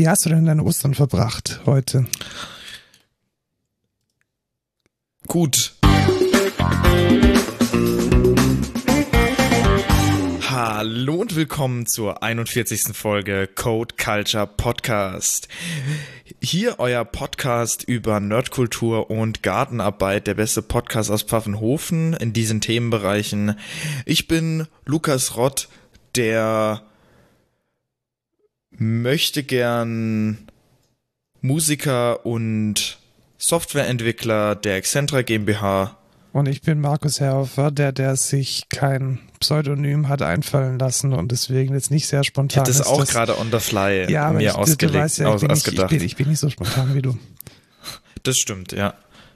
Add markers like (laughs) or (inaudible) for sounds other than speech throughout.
Wie hast du denn deine Ostern verbracht heute? Gut. Hallo und willkommen zur 41. Folge Code Culture Podcast. Hier euer Podcast über Nerdkultur und Gartenarbeit, der beste Podcast aus Pfaffenhofen in diesen Themenbereichen. Ich bin Lukas Rott, der möchte gern Musiker und Softwareentwickler der Excentra GmbH. Und ich bin Markus Herhofer, der, der sich kein Pseudonym hat einfallen lassen und deswegen jetzt nicht sehr spontan ich ist. das auch gerade on the fly ja, mir ich, ausgelegt, du weißt ja, ich, bin nicht, ich, bin, ich bin nicht so spontan wie du. (laughs) Das stimmt, ja.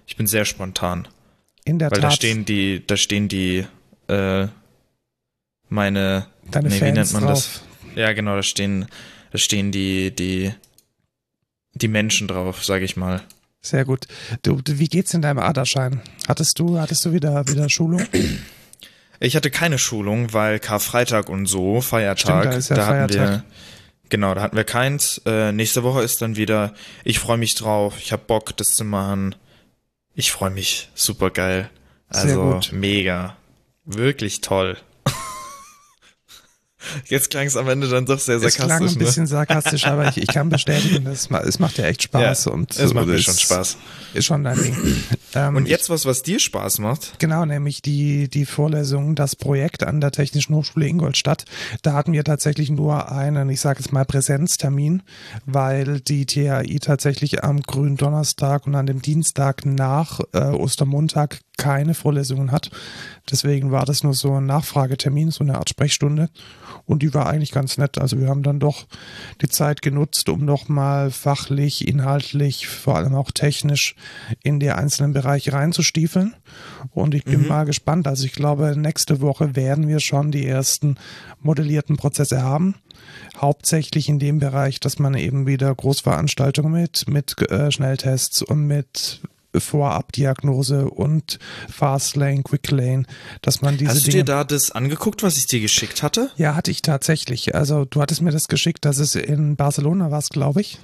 Ich bin sehr spontan. In der Weil Tat. da stehen die, da stehen die, äh, meine, deine nee, wie Fans nennt man drauf. das? Ja, genau, da stehen, da stehen die, die, die Menschen drauf, sage ich mal. Sehr gut. Du, wie geht's in deinem Aderschein? Hattest du, hattest du wieder, wieder Schulung? Ich hatte keine Schulung, weil Karfreitag und so, Feiertag, Stimmt, da ist ja hatten Feiertag. wir, genau, da hatten wir keins. Äh, nächste Woche ist dann wieder, ich freue mich drauf, ich habe Bock, das zu machen. Ich freue mich, super geil. Sehr Also gut. mega, wirklich toll. Jetzt klang es am Ende dann doch sehr Es klang sarkastisch. ein ne? bisschen sarkastisch, aber ich, ich kann bestätigen, das, es macht ja echt Spaß. Ja, und es macht mir schon Spaß. Ist schon dein Ding. Ähm, Und jetzt was, was dir Spaß macht? Genau, nämlich die, die Vorlesung, das Projekt an der Technischen Hochschule Ingolstadt. Da hatten wir tatsächlich nur einen, ich sage jetzt mal Präsenztermin, weil die THI tatsächlich am grünen Donnerstag und an dem Dienstag nach äh, Ostermontag keine Vorlesungen hat. Deswegen war das nur so ein Nachfragetermin, so eine Art Sprechstunde. Und die war eigentlich ganz nett. Also wir haben dann doch die Zeit genutzt, um nochmal fachlich, inhaltlich, vor allem auch technisch in die einzelnen Bereiche reinzustiefeln. Und ich bin Mhm. mal gespannt. Also ich glaube, nächste Woche werden wir schon die ersten modellierten Prozesse haben. Hauptsächlich in dem Bereich, dass man eben wieder Großveranstaltungen mit, mit äh, Schnelltests und mit Vorabdiagnose und Fastlane, Quicklane, dass man diese Hast du Dinge dir da das angeguckt, was ich dir geschickt hatte? ja, hatte ich tatsächlich. Also du hattest mir das geschickt, dass es in Barcelona war, glaube ich.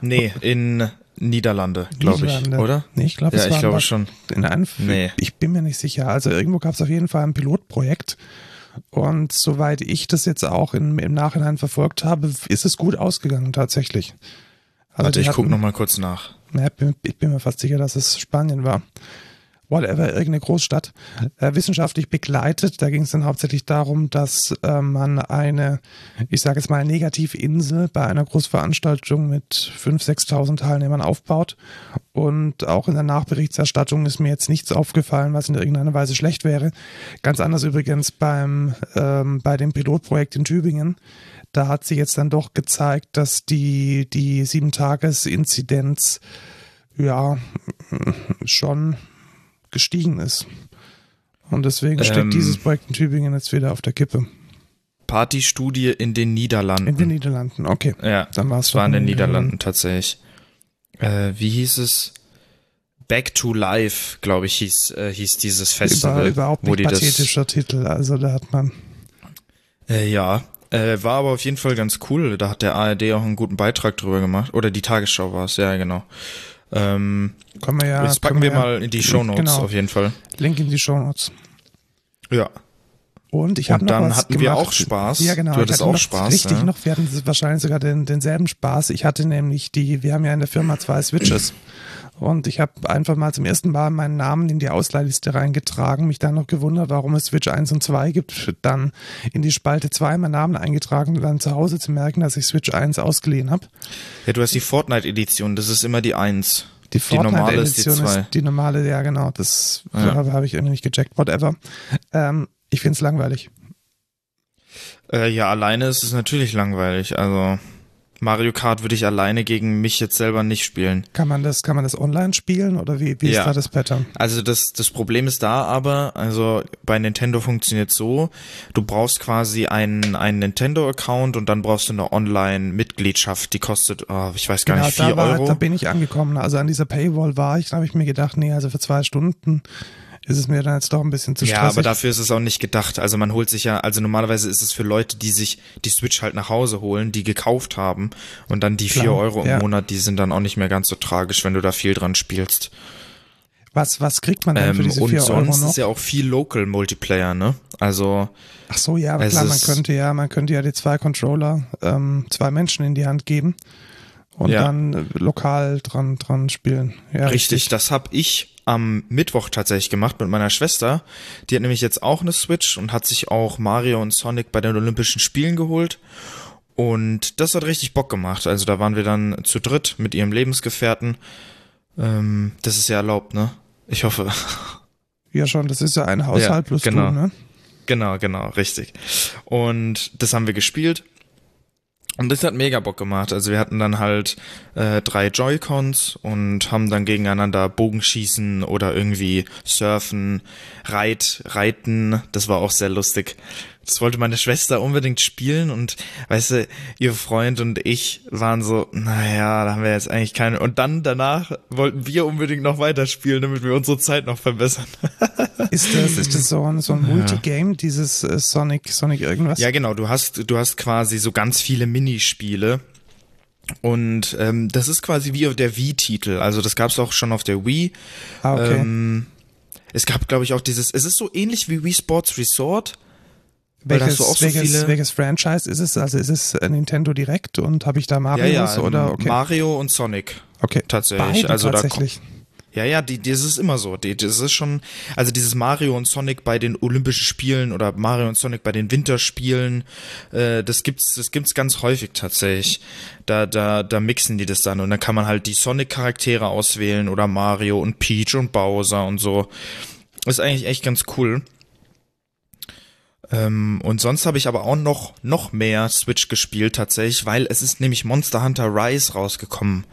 Nee, in Niederlande, glaube ich, oder? Nee, ich glaube, Ja, es ich glaube schon. In einem, Nee. Ich bin mir nicht sicher. Also irgendwo gab es auf jeden Fall ein Pilotprojekt. Und soweit ich das jetzt auch in, im Nachhinein verfolgt habe, ist es gut ausgegangen tatsächlich. Also Warte, ich gucke nochmal kurz nach. Ja, ich bin mir fast sicher, dass es Spanien war. Whatever, irgendeine Großstadt. Äh, wissenschaftlich begleitet. Da ging es dann hauptsächlich darum, dass äh, man eine, ich sage jetzt mal, Negativinsel bei einer Großveranstaltung mit 5.000, 6.000 Teilnehmern aufbaut. Und auch in der Nachberichterstattung ist mir jetzt nichts aufgefallen, was in irgendeiner Weise schlecht wäre. Ganz anders übrigens beim, ähm, bei dem Pilotprojekt in Tübingen. Da hat sich jetzt dann doch gezeigt, dass die, die Sieben-Tages-Inzidenz ja schon gestiegen ist. Und deswegen steht Ähm. dieses Projekt in Tübingen jetzt wieder auf der Kippe. Partystudie in den Niederlanden. In den Niederlanden, okay. ja, Dann war es war in den Niederlanden tatsächlich. Äh, wie hieß es? Back to Life, glaube ich, hieß, äh, hieß dieses Festival. Über, überhaupt wo nicht die das, pathetischer Titel. Also da hat man. äh, ja, äh, war aber auf jeden Fall ganz cool. Da hat der ARD auch einen guten Beitrag drüber gemacht. Oder die Tagesschau war es, ja, genau. Ähm, Können wir ja. das packen wir ja, mal in die Shownotes Genau. auf jeden Fall. Link in die Shownotes. Ja. Und ich habe Und noch dann was hatten wir gemacht. auch Spaß. Ja, genau. Du hattest auch Spaß, Richtig ja. noch. Wir hatten wahrscheinlich sogar den, denselben Spaß. Ich hatte nämlich die, wir haben ja in der Firma zwei Switches. Und ich habe einfach mal zum ersten Mal meinen Namen in die Ausleihliste reingetragen, mich dann noch gewundert, warum es Switch 1 und 2 gibt, dann in die Spalte 2 meinen Namen eingetragen und dann zu Hause zu merken, dass ich Switch 1 ausgeliehen habe. Ja, du hast die Fortnite-Edition, das ist immer die 1. Die, Die normale ist die Fortnite-Edition zwei. ist die normale, ja genau, das Ja. habe hab ich irgendwie nicht gecheckt, whatever. Ähm, ich finde es langweilig. Äh, ja, alleine ist es natürlich langweilig. Also Mario Kart würde ich alleine gegen mich jetzt selber nicht spielen. Kann man das, kann man das online spielen oder wie, wie Ja. ist da das Pattern? Also das, das Problem ist da aber, also bei Nintendo funktioniert so, du brauchst quasi einen, einen Nintendo-Account und dann brauchst du eine Online-Mitgliedschaft, die kostet, oh, ich weiß gar nicht, vier da, war, Euro. da bin ich angekommen. Also an dieser Paywall war ich, da habe ich mir gedacht, nee, also für zwei Stunden ist es mir dann jetzt doch ein bisschen zu stressig. Ja, aber dafür ist es auch nicht gedacht. Also man holt sich ja, also normalerweise ist es für Leute, die sich die Switch halt nach Hause holen, die gekauft haben und dann die vier Klar, Euro im ja. Monat, die sind dann auch nicht mehr ganz so tragisch, wenn du da viel dran spielst. Was, was kriegt man denn für Ähm, diese und 4 Euro sonst noch? ist ja auch viel Local Multiplayer, ne? Also Ach so, ja, aber klar, man könnte ja, man könnte ja die zwei Controller ähm, zwei Menschen in die Hand geben und Ja. dann äh, lokal dran dran spielen. Ja, Richtig, das habe ich am Mittwoch tatsächlich gemacht mit meiner Schwester. Die hat nämlich jetzt auch eine Switch und hat sich auch Mario und Sonic bei den Olympischen Spielen geholt. Und das hat richtig Bock gemacht. Also da waren wir dann zu dritt mit ihrem Lebensgefährten. Ähm, das ist ja erlaubt, ne? Ich hoffe. Ja, schon, das ist ja ein Haushalt Ja, plus genau. du, ne? Genau, genau, richtig. Und das haben wir gespielt. Und das hat mega Bock gemacht. Also wir hatten dann halt äh, drei Joy-Cons und haben dann gegeneinander Bogenschießen oder irgendwie Surfen, Reit, Reiten. Das war auch sehr lustig. Das wollte meine Schwester unbedingt spielen und weißt du, ihr Freund und ich waren so, naja, da haben wir jetzt eigentlich keine. Und dann danach wollten wir unbedingt noch weiterspielen, damit wir unsere Zeit noch verbessern. (laughs) Ist das, ist das so ein, so ein Multigame, dieses äh, Sonic, Sonic irgendwas? Ja, genau. Du hast, du hast quasi so ganz viele Minispiele. Und ähm, das ist quasi wie der Wii-Titel. Also das gab es auch schon auf der Wii. ah, okay. Ähm, es gab, glaube ich, auch dieses. Es ist so ähnlich wie Wii Sports Resort. Welches, so welches, welches Franchise ist es? Also ist es Nintendo Direct und habe ich da Ja, Marios ja. oder okay. Mario und Sonic. okay. tatsächlich. Beide Also da- tatsächlich. Ja, ja, die, das ist immer so. Die, das ist schon, also dieses Mario und Sonic bei den Olympischen Spielen oder Mario und Sonic bei den Winterspielen, äh, das gibt's, das gibt's ganz häufig tatsächlich. Da, da, da mixen die das dann und dann kann man halt die Sonic-Charaktere auswählen oder Mario und Peach und Bowser und so. Ist eigentlich echt ganz cool. Ähm, und sonst habe ich aber auch noch, noch mehr Switch gespielt tatsächlich, weil es ist nämlich Monster Hunter Rise rausgekommen.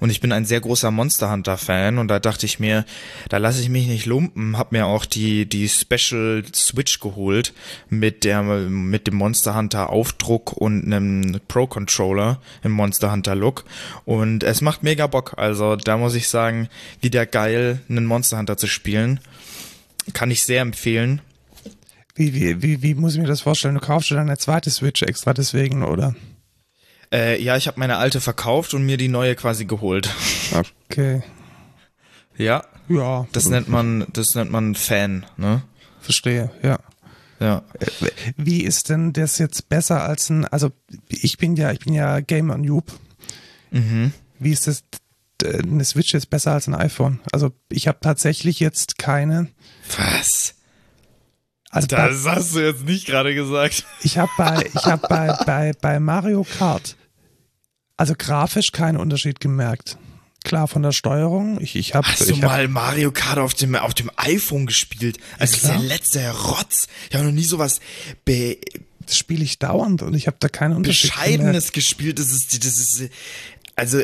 Und ich bin ein sehr großer Monster Hunter Fan und da dachte ich mir, da lasse ich mich nicht lumpen, hab mir auch die, die Special Switch geholt mit der, mit dem Monster Hunter Aufdruck und einem Pro Controller im Monster Hunter Look. Und es macht mega Bock. Also da muss ich sagen, wieder geil, einen Monster Hunter zu spielen. Kann ich sehr empfehlen. Wie, wie, wie, wie muss ich mir das vorstellen? Du kaufst dir dann eine zweite Switch extra deswegen, oder? Äh, ja, ich habe meine alte verkauft und mir die neue quasi geholt. Okay. Ja, Ja, das nennt man, das nennt man Fan, ne? verstehe, ja. Ja. Wie ist denn das jetzt besser als ein, also ich bin ja, ich bin ja Gamer Noob. Mhm. Wie ist das, eine Switch jetzt besser als ein iPhone? Also ich habe tatsächlich jetzt keine, Was? Also bei, Das hast du jetzt nicht gerade gesagt. ich habe bei, ich habe bei, (laughs) bei, bei Mario Kart, also grafisch keinen Unterschied gemerkt. Klar von der Steuerung, ich, ich habe, Hast du hab, mal Mario Kart auf dem, auf dem iPhone gespielt? Also ist der letzte Rotz. Ich habe noch nie sowas be das spiele ich dauernd und ich habe da keinen Unterschied gemerkt. Bescheidenes gespielt. Das ist, das ist, also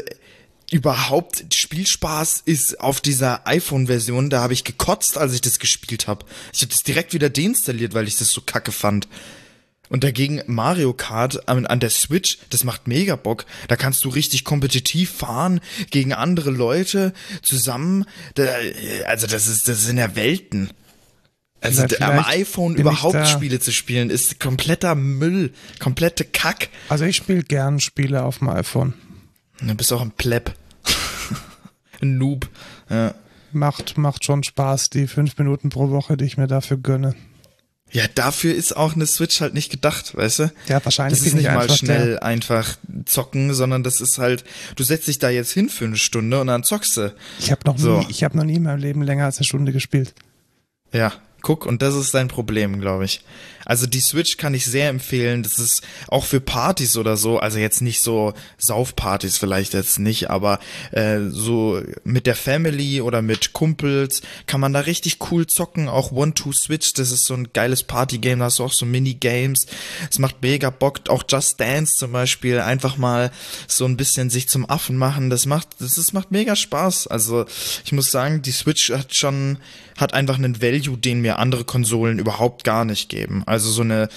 überhaupt Spielspaß ist auf dieser iPhone-Version, da habe ich gekotzt, als ich das gespielt habe. Ich habe das direkt wieder deinstalliert, weil ich das so kacke fand. Und dagegen Mario Kart an, an der Switch, das macht mega Bock. Da kannst du richtig kompetitiv fahren gegen andere Leute zusammen. Da, also das ist, das sind ja Welten. Also Vielleicht- am iPhone überhaupt Spiele zu spielen, ist kompletter Müll, komplette Kack. Also ich spiele gern Spiele auf dem iPhone. Du bist auch ein Pleb. (laughs) ein Noob. Ja. Macht, macht schon Spaß, die fünf Minuten pro Woche, die ich mir dafür gönne. ja, dafür ist auch eine Switch halt nicht gedacht, weißt du? Ja, wahrscheinlich Das ist nicht mal schnell der- einfach zocken, sondern das ist halt, du setzt dich da jetzt hin für eine Stunde und dann zockst du. Ich habe noch, So. nie, ich hab noch nie in meinem Leben länger als eine Stunde gespielt. Ja, guck, und das ist dein Problem, glaube ich. Also die Switch kann ich sehr empfehlen. Das ist auch für Partys oder so, also jetzt nicht so Saufpartys vielleicht jetzt nicht, aber äh, so mit der Family oder mit Kumpels kann man da richtig cool zocken. Auch One-Two-Switch, das ist so ein geiles Partygame, da hast du auch so Minigames. Es macht mega Bock. Auch Just Dance zum Beispiel, einfach mal so ein bisschen sich zum Affen machen. Das macht, das ist, macht mega Spaß. Also ich muss sagen, die Switch hat schon, hat einfach einen Value, den mir andere Konsolen überhaupt gar nicht geben. Also so eine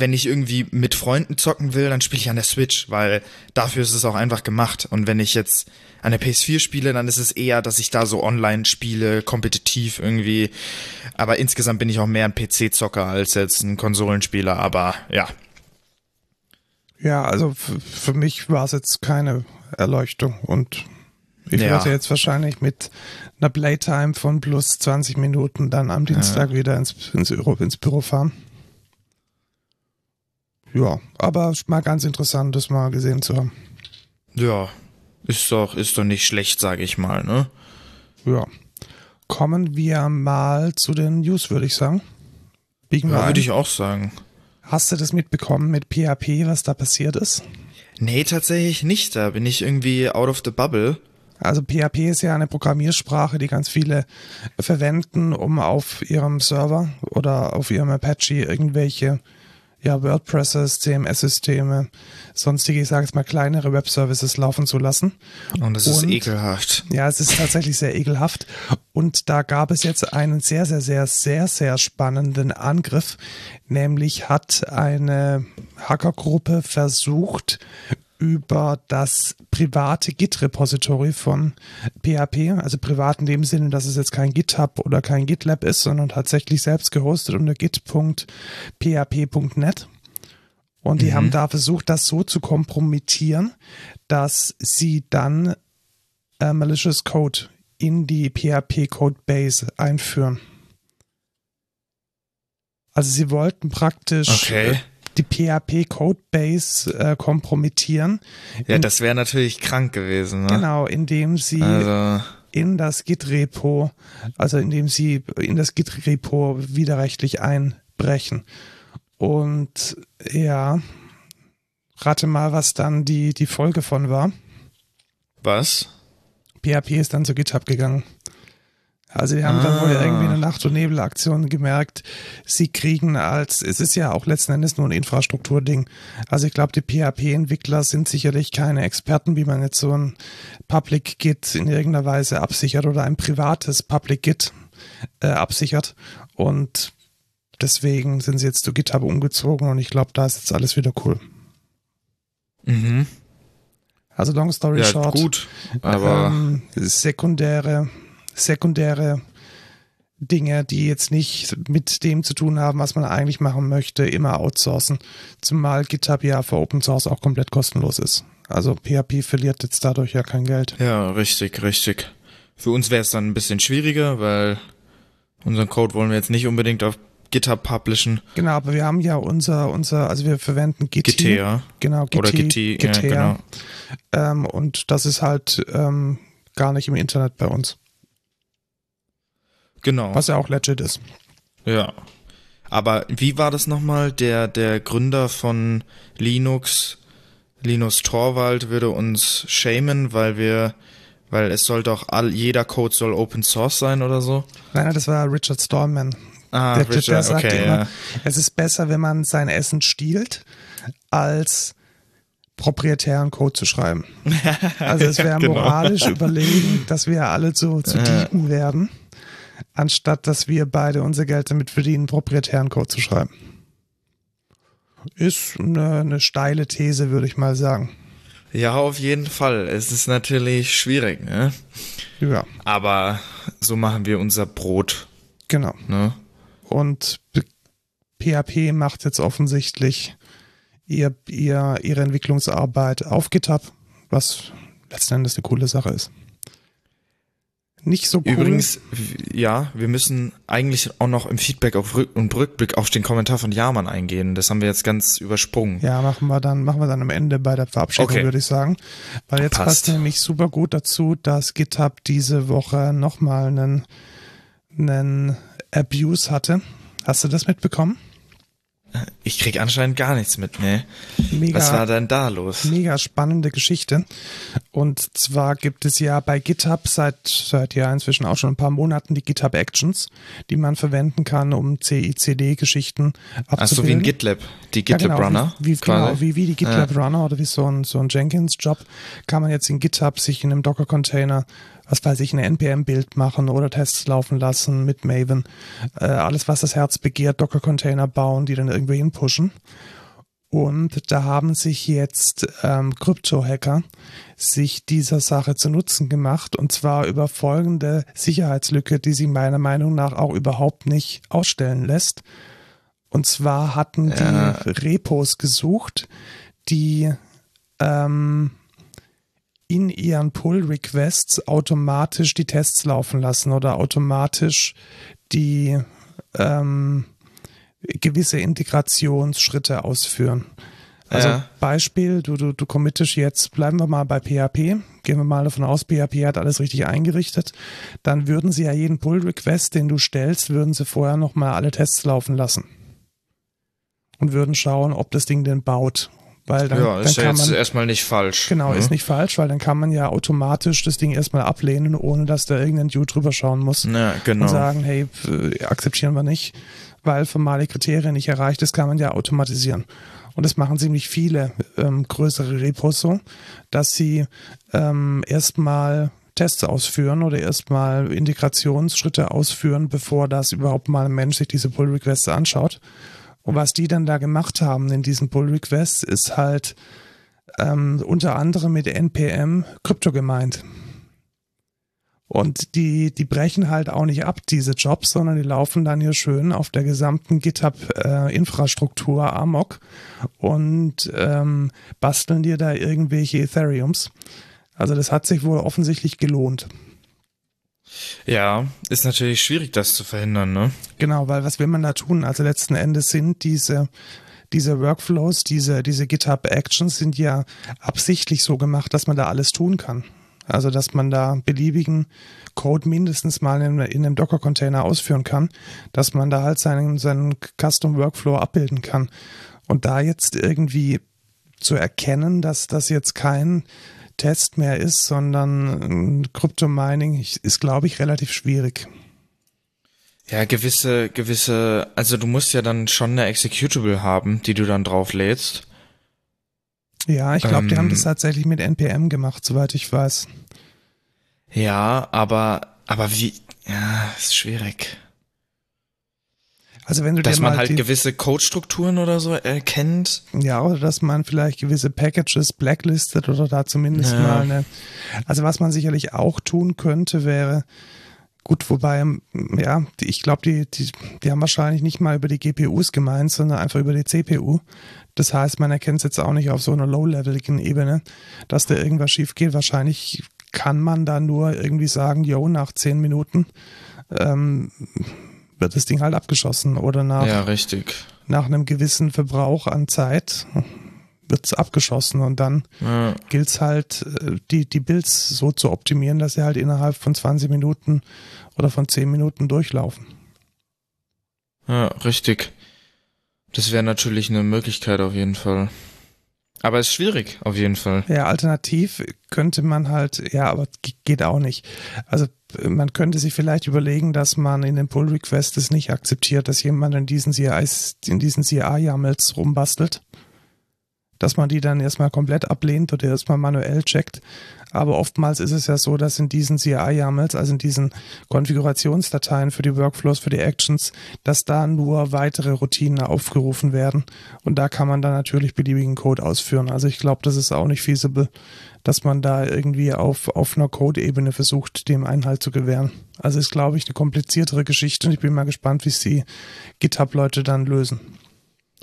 wenn ich irgendwie mit Freunden zocken will, dann spiele ich an der Switch, weil dafür ist es auch einfach gemacht. Und wenn ich jetzt an der PS4 spiele, dann ist es eher, dass ich da so online spiele, kompetitiv irgendwie. Aber insgesamt bin ich auch mehr ein PC-Zocker als jetzt ein Konsolenspieler. Aber ja. Ja, also für mich war es jetzt keine Erleuchtung und ich ja. würde jetzt wahrscheinlich mit einer Playtime von plus 20 Minuten dann am Dienstag ja. wieder ins, ins, ins Büro fahren. Ja, aber mal ganz interessant, das mal gesehen zu haben. Ja, ist doch, ist doch nicht schlecht, sage ich mal, ne? Ja. Kommen wir mal zu den News, würde ich sagen. Biegen ja, würde ich auch sagen. Hast du das mitbekommen mit PHP, was da passiert ist? Nee, tatsächlich nicht. Da bin ich irgendwie out of the bubble. Also PHP ist ja eine Programmiersprache, die ganz viele verwenden, um auf ihrem Server oder auf ihrem Apache irgendwelche ja, WordPresses, CMS-Systeme, sonstige, ich sage jetzt mal, kleinere Webservices laufen zu lassen. Und es ist ekelhaft. Ja, es ist tatsächlich sehr ekelhaft. Und da gab es jetzt einen sehr, sehr, sehr, sehr, sehr spannenden Angriff. Nämlich hat eine Hackergruppe versucht, über das private Git-Repository von PHP, also privat in dem Sinne, dass es jetzt kein GitHub oder kein GitLab ist, sondern tatsächlich selbst gehostet unter git.php.net. Und die mhm. haben da versucht, das so zu kompromittieren, dass sie dann äh, malicious Code in die PHP Codebase einführen. Also sie wollten praktisch okay die PHP-Codebase äh, kompromittieren. Ja, das wäre natürlich krank gewesen. Ne? Genau, indem sie also. in das Git-Repo, also indem sie in das Git-Repo widerrechtlich einbrechen. Und ja, rate mal, was dann die, die Folge von war. Was? PHP ist dann zu GitHub gegangen. Also die haben ah. dann wohl ah. irgendwie eine Nacht- und Nebelaktion gemerkt, sie kriegen als, es ist ja auch letzten Endes nur ein Infrastrukturding. Also ich glaube, die PHP-Entwickler sind sicherlich keine Experten, wie man jetzt so ein Public Git in irgendeiner Weise absichert oder ein privates Public Git äh, absichert. Und deswegen sind sie jetzt zu GitHub umgezogen und ich glaube, da ist jetzt alles wieder cool. Mhm. Also long story ja, short. Gut, aber ähm, sekundäre sekundäre Dinge, die jetzt nicht mit dem zu tun haben, was man eigentlich machen möchte, immer outsourcen. Zumal GitHub ja für Open Source auch komplett kostenlos ist. Also PHP verliert jetzt dadurch ja kein Geld. Ja, richtig, richtig. Für uns wäre es dann ein bisschen schwieriger, weil unseren Code wollen wir jetzt nicht unbedingt auf GitHub publishen. Genau, aber wir haben ja unser, unser, also wir verwenden Git. Gitea. Genau, Git, Oder Git, ja, genau. Ähm, und das ist halt ähm, gar nicht im Internet bei uns. Genau. Was ja auch legit ist. Ja. Aber wie war das nochmal? Der, der Gründer von Linux, Linus Torwald, würde uns shamen, weil wir, weil es soll doch all, jeder Code soll Open Source sein oder so? Nein, das war Richard Stallman. Ah, der, Richard, der sagt okay, immer, ja. es ist besser, wenn man sein Essen stiehlt, als proprietären Code zu schreiben. (laughs) Also es wäre genau. moralisch überlegen, dass wir alle zu, zu Dieben werden anstatt dass wir beide unser Geld damit verdienen, proprietären Code zu schreiben. Ist eine, eine steile These, würde ich mal sagen. Ja, auf jeden Fall. Es ist natürlich schwierig, ne? Ja. Aber so machen wir unser Brot. Genau. Ne? Und PHP macht jetzt offensichtlich ihr, ihr, ihre Entwicklungsarbeit auf GitHub, was letzten Endes eine coole Sache ist nicht so cool. Übrigens, ja, wir müssen eigentlich auch noch im Feedback auf Rück und Rückblick auf den Kommentar von Jaman eingehen. Das haben wir jetzt ganz übersprungen. Ja, machen wir dann, machen wir dann am Ende bei der Verabschiedung, okay. würde ich sagen. Weil jetzt passt. passt nämlich super gut dazu, dass GitHub diese Woche nochmal einen, einen Abuse hatte. Hast du das mitbekommen? Ich krieg anscheinend gar nichts mit, ne? Mega, Was war denn da los? Mega spannende Geschichte. Und zwar gibt es ja bei GitHub seit, seit ja inzwischen auch schon ein paar Monaten die GitHub Actions, die man verwenden kann, um CICD-Geschichten abzubilden. Ach so wie ein GitLab, die GitLab ja, genau, Runner. Wie, wie genau, wie, wie die GitLab ja. Runner oder wie so ein, so ein Jenkins-Job kann man jetzt in GitHub sich in einem Docker-Container was weiß ich, ein NPM-Bild machen oder Tests laufen lassen mit Maven. Äh, alles, was das Herz begehrt, Docker-Container bauen, die dann irgendwo hin pushen. Und da haben sich jetzt ähm, Krypto-Hacker sich dieser Sache zu Nutzen gemacht und zwar über folgende Sicherheitslücke, die sie meiner Meinung nach auch überhaupt nicht ausstellen lässt. Und zwar hatten ja. die Repos gesucht, die ähm, in ihren Pull-Requests automatisch die Tests laufen lassen oder automatisch die ähm, gewisse Integrationsschritte ausführen. Also ja. Beispiel, du, du, du committest jetzt, bleiben wir mal bei PHP, gehen wir mal davon aus, PHP hat alles richtig eingerichtet, dann würden sie ja jeden Pull-Request, den du stellst, würden sie vorher nochmal alle Tests laufen lassen. Und würden schauen, ob das Ding denn baut. Weil dann, ja, ist dann ja jetzt man, erstmal nicht falsch. Genau, mhm. ist nicht falsch, weil dann kann man ja automatisch das Ding erstmal ablehnen, ohne dass da irgendein Dude drüber schauen muss. Ja, genau. Und sagen, hey, akzeptieren wir nicht weil formale Kriterien nicht erreicht ist, kann man ja automatisieren. Und das machen ziemlich viele ähm, größere Repos so, dass sie ähm, erstmal Tests ausführen oder erstmal Integrationsschritte ausführen, bevor das überhaupt mal ein Mensch sich diese Pull Requests anschaut. Und was die dann da gemacht haben in diesen Pull Requests, ist halt ähm, unter anderem mit NPM Krypto gemeint. Und die, die brechen halt auch nicht ab, diese Jobs, sondern die laufen dann hier schön auf der gesamten GitHub-Infrastruktur äh, Amok und ähm, basteln dir da irgendwelche Ethereums. Also das hat sich wohl offensichtlich gelohnt. Ja, ist natürlich schwierig, das zu verhindern, ne? Genau, weil was will man da tun? Also letzten Endes sind diese diese Workflows, diese, diese GitHub Actions sind ja absichtlich so gemacht, dass man da alles tun kann. Also, dass man da beliebigen Code mindestens mal in, in einem Docker-Container ausführen kann, dass man da halt seinen, seinen Custom-Workflow abbilden kann. Und da jetzt irgendwie zu erkennen, dass das jetzt kein Test mehr ist, sondern Kryptomining ist, glaube ich, relativ schwierig. Ja, gewisse, gewisse, also du musst ja dann schon eine Executable haben, die du dann drauflädst. Ja, ich glaube, ähm, die haben das ähm. tatsächlich mit NPM gemacht, soweit ich weiß. Ja, aber, aber wie, ja, ist schwierig. Also wenn du dass man halt die, gewisse Codestrukturen oder so erkennt. Ja, oder dass man vielleicht gewisse Packages blacklistet oder da zumindest ja. mal eine. Also was man sicherlich auch tun könnte, wäre, gut, wobei, ja, ich glaube, die, die, die haben wahrscheinlich nicht mal über die GPUs gemeint, sondern einfach über die CPU. Das heißt, man erkennt es jetzt auch nicht auf so einer low-leveligen Ebene, dass da irgendwas schief geht. Wahrscheinlich kann man da nur irgendwie sagen, yo, nach zehn Minuten ähm, wird das Ding halt abgeschossen oder nach, ja, richtig. nach einem gewissen Verbrauch an Zeit wird es abgeschossen und dann ja. gilt es halt, äh, die, die Builds so zu optimieren, dass sie halt innerhalb von 20 Minuten oder von 10 Minuten durchlaufen. Ja, richtig. Das wäre natürlich eine Möglichkeit auf jeden Fall. Aber es ist schwierig, auf jeden Fall. Ja, alternativ könnte man halt, ja, aber geht auch nicht. Also man könnte sich vielleicht überlegen, dass man in den Pull Requests es nicht akzeptiert, dass jemand in diesen CI, CI-YAMLs rumbastelt dass man die dann erstmal komplett ablehnt oder erstmal manuell checkt. Aber oftmals ist es ja so, dass in diesen CI-YAMLs, also in diesen Konfigurationsdateien für die Workflows, für die Actions, dass da nur weitere Routinen aufgerufen werden. Und da kann man dann natürlich beliebigen Code ausführen. Also ich glaube, das ist auch nicht feasible, dass man da irgendwie auf, auf einer Code-Ebene versucht, dem Einhalt zu gewähren. Also ist, glaube ich, eine kompliziertere Geschichte und ich bin mal gespannt, wie es die GitHub-Leute dann lösen.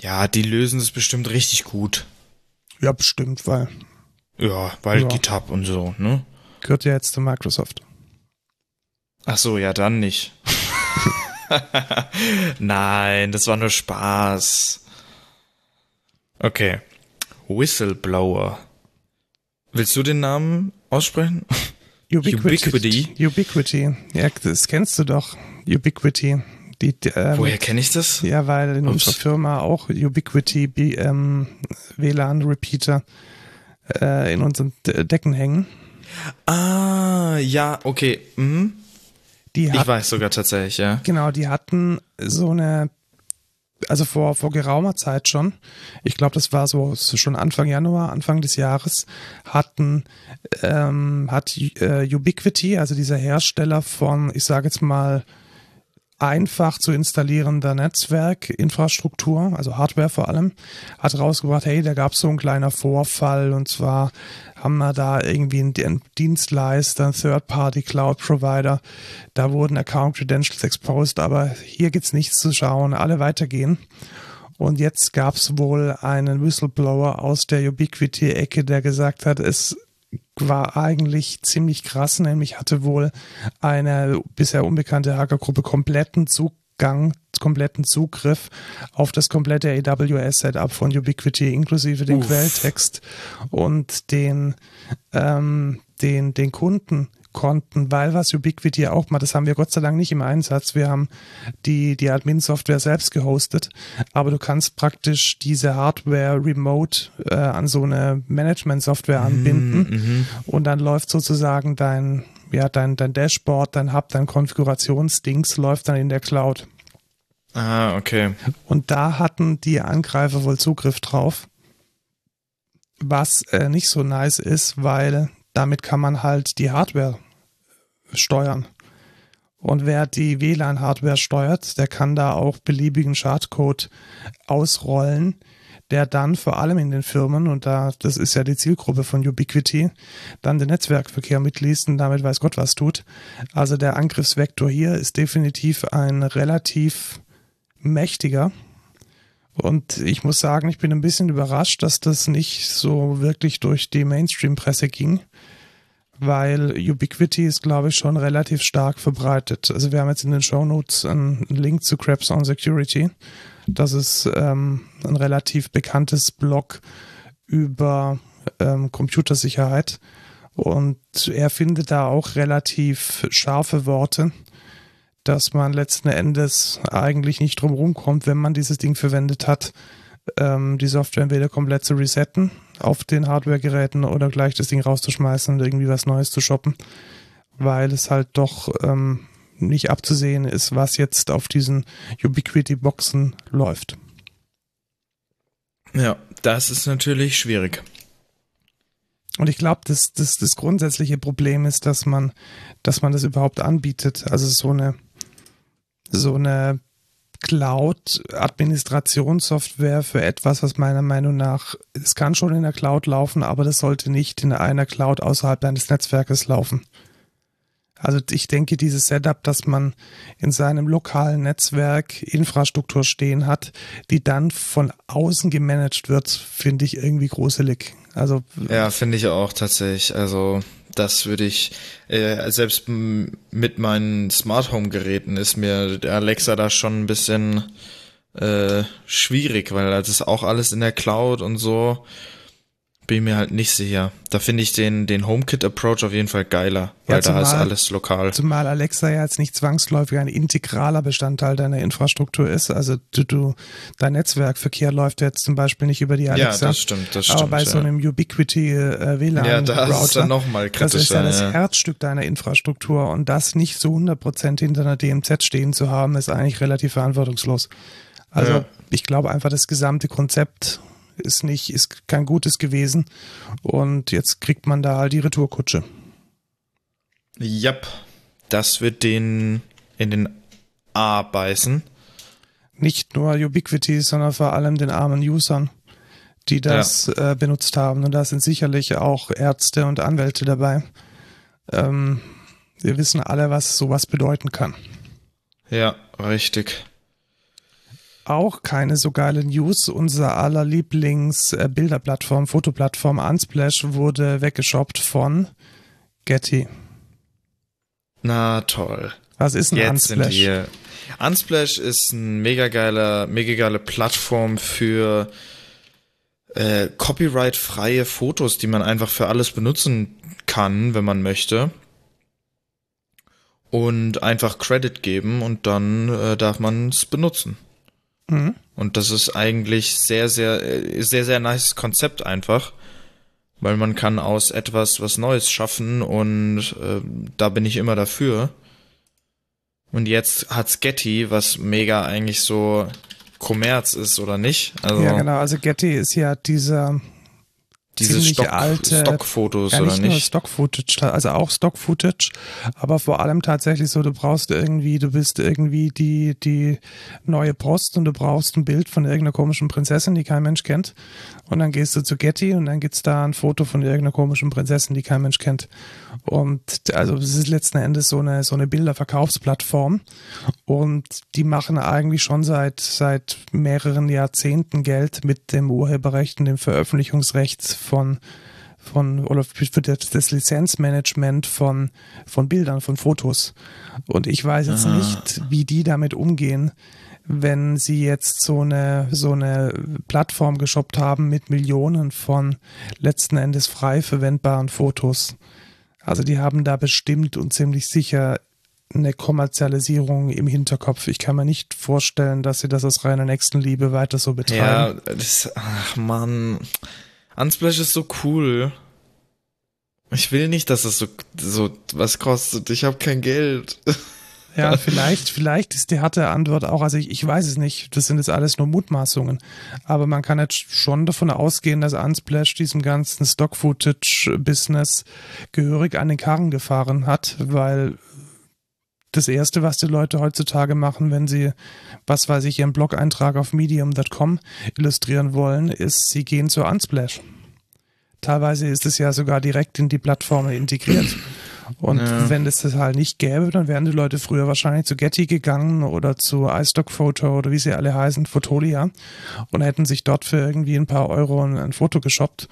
Ja, die lösen es bestimmt richtig gut. Ja, bestimmt, weil. Ja, weil ja. GitHub und so, ne? Gehört ja jetzt zu Microsoft. Ach so, ja, dann nicht. (laughs) Nein, das war nur Spaß. Okay. Whistleblower. Willst du den Namen aussprechen? Ubiquity. Ubiquity. Ubiquity. Ja, das kennst du doch. Ubiquity. Die, ähm, Woher kenne ich das? Ja, weil in Ups. unserer Firma auch Ubiquity ähm, WLAN-Repeater äh, in unseren Decken hängen. Ah, ja, okay. Mhm. Die hat, ich weiß sogar tatsächlich, ja. Genau, die hatten so eine, also vor, vor geraumer Zeit schon, ich glaube, das war so, so, schon Anfang Januar, Anfang des Jahres, hatten, ähm, hat äh, Ubiquity, also dieser Hersteller von, ich sage jetzt mal, einfach zu installierender Netzwerkinfrastruktur, also Hardware vor allem, hat rausgebracht, hey, da gab es so ein kleiner Vorfall und zwar haben wir da irgendwie einen Dienstleister, einen Third-Party-Cloud-Provider, da wurden Account-Credentials exposed, aber hier gibt's nichts zu schauen, alle weitergehen. Und jetzt gab's wohl einen Whistleblower aus der Ubiquity-Ecke, der gesagt hat, es war eigentlich ziemlich krass, nämlich hatte wohl eine bisher unbekannte Hackergruppe kompletten Zugang, kompletten Zugriff auf das komplette AWS-Setup von Ubiquity, inklusive dem Uff. Quelltext und den, ähm, den, den Kunden konnten, weil was Ubiquity auch mal, das haben wir Gott sei Dank nicht im Einsatz. Wir haben die, die Admin-Software selbst gehostet, aber du kannst praktisch diese Hardware remote äh, an so eine Management-Software mhm, anbinden mhm, und dann läuft sozusagen dein, ja, dein, dein Dashboard, dein Hub, dein Konfigurationsdings läuft dann in der Cloud. Ah, okay. Und da hatten die Angreifer wohl Zugriff drauf. Was äh, nicht so nice ist, weil damit kann man halt die Hardware steuern. Und wer die WLAN-Hardware steuert, der kann da auch beliebigen Schadcode ausrollen, der dann vor allem in den Firmen, und da, das ist ja die Zielgruppe von Ubiquity, dann den Netzwerkverkehr mitliest und damit weiß Gott was tut. Also der Angriffsvektor hier ist definitiv ein relativ mächtiger. Und ich muss sagen, ich bin ein bisschen überrascht, dass das nicht so wirklich durch die Mainstream-Presse ging weil Ubiquity ist, glaube ich, schon relativ stark verbreitet. Also wir haben jetzt in den Show Notes einen Link zu Krebs on Security. Das ist ähm, ein relativ bekanntes Blog über ähm, Computersicherheit. Und er findet da auch relativ scharfe Worte, dass man letzten Endes eigentlich nicht drum rumkommt, wenn man dieses Ding verwendet hat, ähm, die Software entweder komplett zu resetten auf den Hardware-Geräten oder gleich das Ding rauszuschmeißen und irgendwie was Neues zu shoppen, weil es halt doch ähm, nicht abzusehen ist, was jetzt auf diesen Ubiquity-Boxen läuft. Ja, das ist natürlich schwierig. Und ich glaube, das, das, das grundsätzliche Problem ist, dass man, dass man das überhaupt anbietet. Also so eine, so eine Cloud-Administrationssoftware für etwas, was meiner Meinung nach, es kann schon in der Cloud laufen, aber das sollte nicht in einer Cloud außerhalb deines Netzwerkes laufen. Also ich denke, dieses Setup, dass man in seinem lokalen Netzwerk Infrastruktur stehen hat, die dann von außen gemanagt wird, finde ich irgendwie gruselig. Also ja, finde ich auch tatsächlich. Also das würde ich, äh, selbst mit meinen Smart Home Geräten ist mir der Alexa da schon ein bisschen äh, schwierig, weil das ist auch alles in der Cloud und so bin mir halt nicht sicher. Da finde ich den, den HomeKit-Approach auf jeden Fall geiler, weil ja, zumal, da ist alles lokal. Zumal Alexa ja jetzt nicht zwangsläufig ein integraler Bestandteil deiner Infrastruktur ist. Also du, du dein Netzwerkverkehr läuft jetzt zum Beispiel nicht über die Alexa. Ja, das stimmt, das stimmt. Aber bei ja. so einem Ubiquity äh, WLAN-Router, ja, das ist dann noch mal das ist ja das ja. Herzstück deiner Infrastruktur und das nicht zu 100% hinter einer DMZ stehen zu haben, ist eigentlich relativ verantwortungslos. Also ich glaube einfach, das gesamte Konzept ist nicht, ist kein gutes gewesen. Und jetzt kriegt man da halt die Retourkutsche. Jap, das wird den in den A beißen. Nicht nur Ubiquity, sondern vor allem den armen Usern, die das ja. äh, benutzt haben. Und da sind sicherlich auch Ärzte und Anwälte dabei. Ähm, wir wissen alle, was sowas bedeuten kann. Ja, richtig auch keine so geile News. Unser aller Lieblings-Bilderplattform, äh, Fotoplattform Unsplash wurde weggeschoppt von Getty. Na toll. Was ist ein Jetzt Unsplash? Sind wir. Unsplash ist ein mega geiler, mega geile Plattform für äh, copyright-freie Fotos, die man einfach für alles benutzen kann, wenn man möchte. Und einfach Credit geben und dann äh, darf man es benutzen. Mhm. Und das ist eigentlich sehr, sehr, sehr, sehr nice Konzept einfach. Weil man kann aus etwas was Neues schaffen und äh, da bin ich immer dafür. Und jetzt hat's Getty, was mega eigentlich so Kommerz ist, oder nicht? Also ja, genau. Also Getty ist ja dieser, Diese Stock, alte Stockfotos ja, oder nicht nur nicht? Stock-Footage, also auch Stock-Footage, aber vor allem tatsächlich so, du brauchst irgendwie, du bist irgendwie die, die neue Post und du brauchst ein Bild von irgendeiner komischen Prinzessin, die kein Mensch kennt. Und dann gehst du zu Getty und dann gibt's da ein Foto von irgendeiner komischen Prinzessin, die kein Mensch kennt. Und also es ist letzten Endes so eine, so eine Bilderverkaufsplattform. Und die machen eigentlich schon seit, seit mehreren Jahrzehnten Geld mit dem Urheberrecht und dem Veröffentlichungsrecht von von oder für das, Lizenzmanagement von von Bildern, von Fotos. Und ich weiß jetzt Aha. nicht, wie die damit umgehen, wenn sie jetzt so eine so eine Plattform geshoppt haben mit Millionen von letzten Endes frei verwendbaren Fotos. Also die haben da bestimmt und ziemlich sicher eine Kommerzialisierung im Hinterkopf. Ich kann mir nicht vorstellen, dass sie das aus reiner Nächstenliebe weiter so betreiben. Ja, das, ach man. Unsplash ist so cool. Ich will nicht, dass es so, so was kostet. Ich habe kein Geld. (laughs) Ja, vielleicht, vielleicht ist die harte Antwort auch, also ich, ich weiß es nicht, das sind jetzt alles nur Mutmaßungen, aber man kann jetzt schon davon ausgehen, dass Unsplash diesem ganzen Stock-Footage-Business gehörig an den Karren gefahren hat, weil das erste, was die Leute heutzutage machen, wenn sie, was weiß ich, ihren Blog-Eintrag auf medium.com illustrieren wollen, ist, sie gehen zu Unsplash. Teilweise ist es ja sogar direkt in die Plattform integriert. Und Ja. wenn es das halt nicht gäbe, dann wären die Leute früher wahrscheinlich zu Getty gegangen oder zu iStock Photo oder wie sie alle heißen, Fotolia und hätten sich dort für irgendwie ein paar Euro ein, ein Foto geshoppt.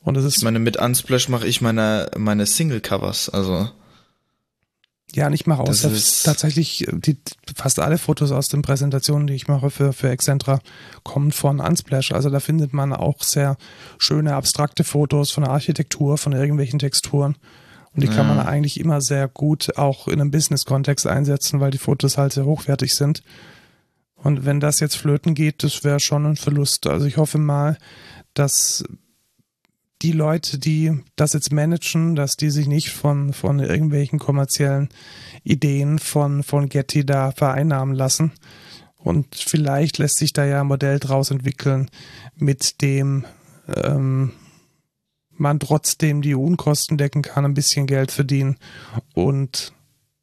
Und das ist Ich meine, mit Unsplash mache ich meine, meine Single-Covers. Also, Ja, und ich mache ist- tatsächlich äh, die, fast alle Fotos aus den Präsentationen, die ich mache für, für Excentra, kommen von Unsplash. Also da findet man auch sehr schöne abstrakte Fotos von der Architektur, von irgendwelchen Texturen. Und die kann Ja. man eigentlich immer sehr gut auch in einem Business-Kontext einsetzen, weil die Fotos halt sehr hochwertig sind. Und wenn das jetzt flöten geht, das wäre schon ein Verlust. Also ich hoffe mal, dass die Leute, die das jetzt managen, dass die sich nicht von, von irgendwelchen kommerziellen Ideen von, von Getty da vereinnahmen lassen. Und vielleicht lässt sich da ja ein Modell draus entwickeln, mit dem ähm, man trotzdem die Unkosten decken kann, ein bisschen Geld verdienen und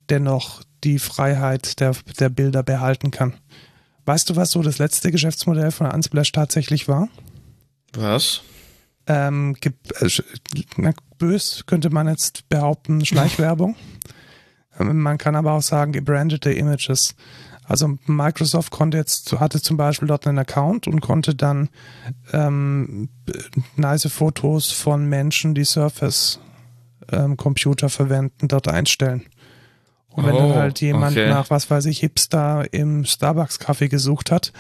dennoch die Freiheit der, der Bilder behalten kann. Weißt du, was so das letzte Geschäftsmodell von Unsplash tatsächlich war? was? ähm, äh, na, bös könnte man jetzt behaupten, Schleichwerbung. (laughs) Ähm, man kann aber auch sagen, gebrandete Images. Also Microsoft konnte jetzt, hatte zum Beispiel dort einen Account und konnte dann ähm, nice Fotos von Menschen, die Surface ähm, Computer verwenden, dort einstellen. Und wenn dann Oh, halt jemand okay. nach, was weiß ich, Hipster im Starbucks-Kaffee gesucht hat,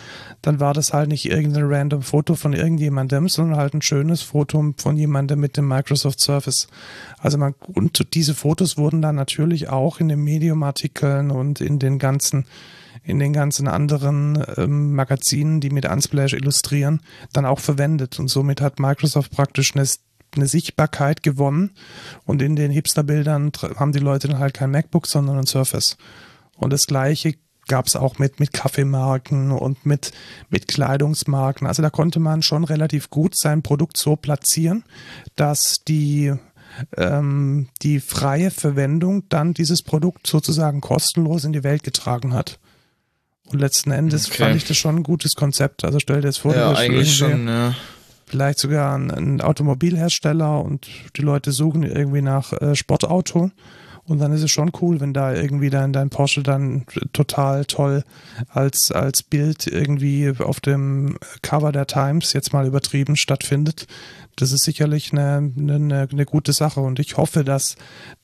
dann war das halt nicht irgendein random Foto von irgendjemandem, sondern halt ein schönes Foto von jemandem mit dem Microsoft Surface. Also man, und diese Fotos wurden dann natürlich auch in den Medium-Artikeln und in den ganzen, in den ganzen anderen ähm, Magazinen, die mit Unsplash illustrieren, dann auch verwendet. Und somit hat Microsoft praktisch eine eine Sichtbarkeit gewonnen und in den Hipster-Bildern haben die Leute dann halt kein MacBook, sondern ein Surface. Und das gleiche gab es auch mit, mit Kaffeemarken und mit, mit Kleidungsmarken. Also da konnte man schon relativ gut sein Produkt so platzieren, dass die, ähm, die freie Verwendung dann dieses Produkt sozusagen kostenlos in die Welt getragen hat. Und letzten Endes Okay. fand ich das schon ein gutes Konzept. Also stell dir das vor, du Ja, bist eigentlich schon, ja. vielleicht sogar ein, ein Automobilhersteller und die Leute suchen irgendwie nach äh, Sportauto. Und dann ist es schon cool, wenn da irgendwie dein, dein Porsche dann total toll als, als Bild irgendwie auf dem Cover der Times jetzt mal übertrieben stattfindet. Das ist sicherlich eine, eine, eine gute Sache und ich hoffe, dass,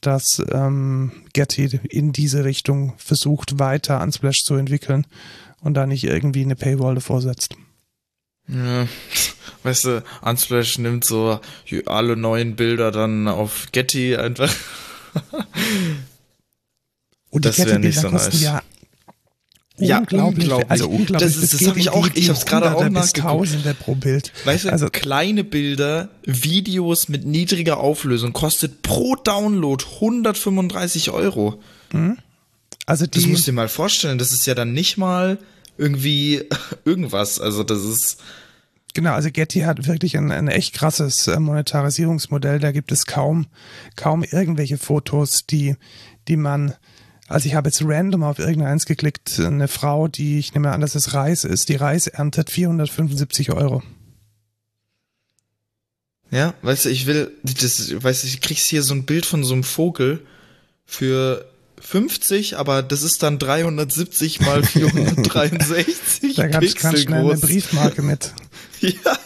dass ähm, Getty in diese Richtung versucht, weiter Unsplash zu entwickeln und da nicht irgendwie eine Paywall davor setzt. Ja, weißt du, Unsplash nimmt so alle neuen Bilder dann auf Getty einfach. (laughs) Und Das die wär nicht so kosten nice. ja Ja, unglaublich. unglaublich. Also unglaublich. Das ist- das geht hab ich auch- ich die hab's gerade auch nachgeguckt. Tausende pro Bild. Weißt du, Also- kleine Bilder, Videos mit niedriger Auflösung kostet pro Download 135 Euro. Also Das die, musst du dir mal vorstellen. Das ist ja dann nicht mal irgendwie (laughs) irgendwas. Also das ist Genau, also Getty hat wirklich ein, ein echt krasses äh, Monetarisierungsmodell. Da gibt es kaum, kaum irgendwelche Fotos, die, die man, also ich habe jetzt random auf irgendeins geklickt, eine Frau, die, ich nehme an, dass es Reis ist, die Reis erntet 475 Euro. Ja, weißt du, ich will, das, weißt du, ich kriegst hier so ein Bild von so einem Vogel für 50, aber das ist dann 370 mal (laughs) 463 da gab es ganz schnell groß. eine Briefmarke mit. (laughs) (laughs) Ja.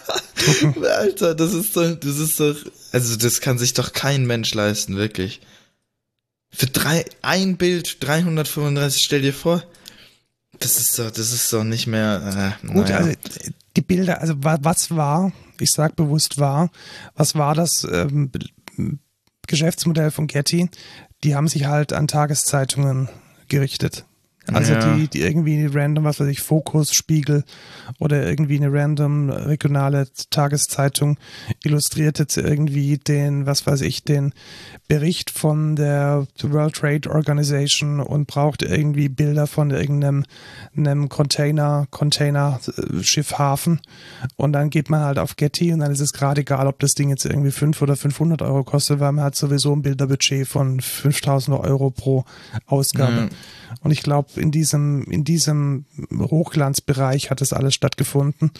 Alter, das ist doch, das ist doch, also das kann sich doch kein Mensch leisten, wirklich. Für drei, ein Bild, 335, stell dir vor. Das ist doch, das ist doch nicht mehr, äh, Gut, naja. also die Bilder, also was war, ich sag bewusst war, was war das ähm, Geschäftsmodell von Getty? Die haben sich halt an Tageszeitungen gerichtet. Also ja. die, die irgendwie random, was weiß ich, Fokus, Spiegel oder irgendwie eine random regionale Tageszeitung illustriert jetzt irgendwie den, was weiß ich, den Bericht von der World Trade Organization und braucht irgendwie Bilder von irgendeinem einem Container, Container Schiffhafen und dann geht man halt auf Getty und dann ist es gerade egal, ob das Ding jetzt irgendwie 5 oder 500 Euro kostet, weil man hat sowieso ein Bilderbudget von 5000 Euro pro Ausgabe. Mhm. Und ich glaube, in diesem, in diesem Hochglanzbereich hat das alles stattgefunden.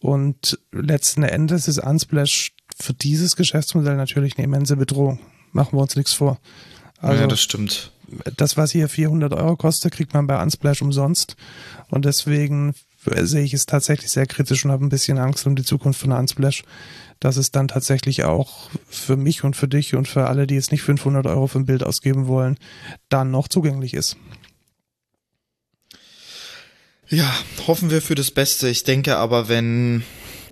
Und letzten Endes ist Unsplash für dieses Geschäftsmodell natürlich eine immense Bedrohung. Machen wir uns nichts vor. Also, ja, das stimmt. Das, was hier 400 Euro kostet, kriegt man bei Unsplash umsonst. Und deswegen sehe ich es tatsächlich sehr kritisch und habe ein bisschen Angst um die Zukunft von Unsplash, dass es dann tatsächlich auch für mich und für dich und für alle, die jetzt nicht 500 Euro für ein Bild ausgeben wollen, dann noch zugänglich ist. Ja, hoffen wir für das Beste. Ich denke aber, wenn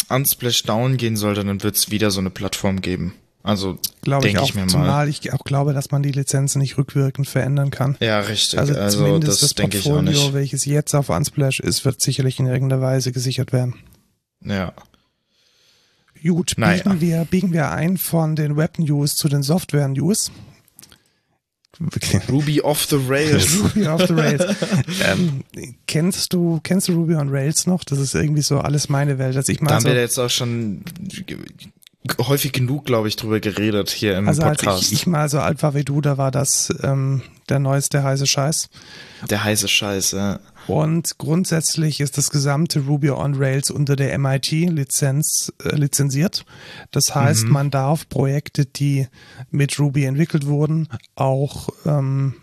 Unsplash down gehen sollte, dann wird es wieder so eine Plattform geben. Also glaube ich, auch, ich mir mal. Zumal ich auch glaube, dass man die Lizenzen nicht rückwirkend verändern kann. Ja, richtig. Also, also zumindest das, das Portfolio, welches jetzt auf Unsplash ist, wird sicherlich in irgendeiner Weise gesichert werden. Ja. Gut, naja. biegen, wir, biegen wir ein von den Web-News zu den Software-News. Ruby off the Rails. (laughs) Ruby off the Rails. (laughs) ähm, kennst du kennst du Ruby on Rails noch? Das ist irgendwie so alles meine Welt. Also ich mal da haben so, wir jetzt auch schon häufig genug, glaube ich, drüber geredet hier im also Podcast. Als ich, ich mal so alt war wie du, da war das ähm, der neueste heiße Scheiß. Der heiße Scheiß, ja. Und grundsätzlich ist das gesamte Ruby on Rails unter der MIT-Lizenz äh, lizenziert. Das heißt, mhm. man darf Projekte, die mit Ruby entwickelt wurden, auch ähm,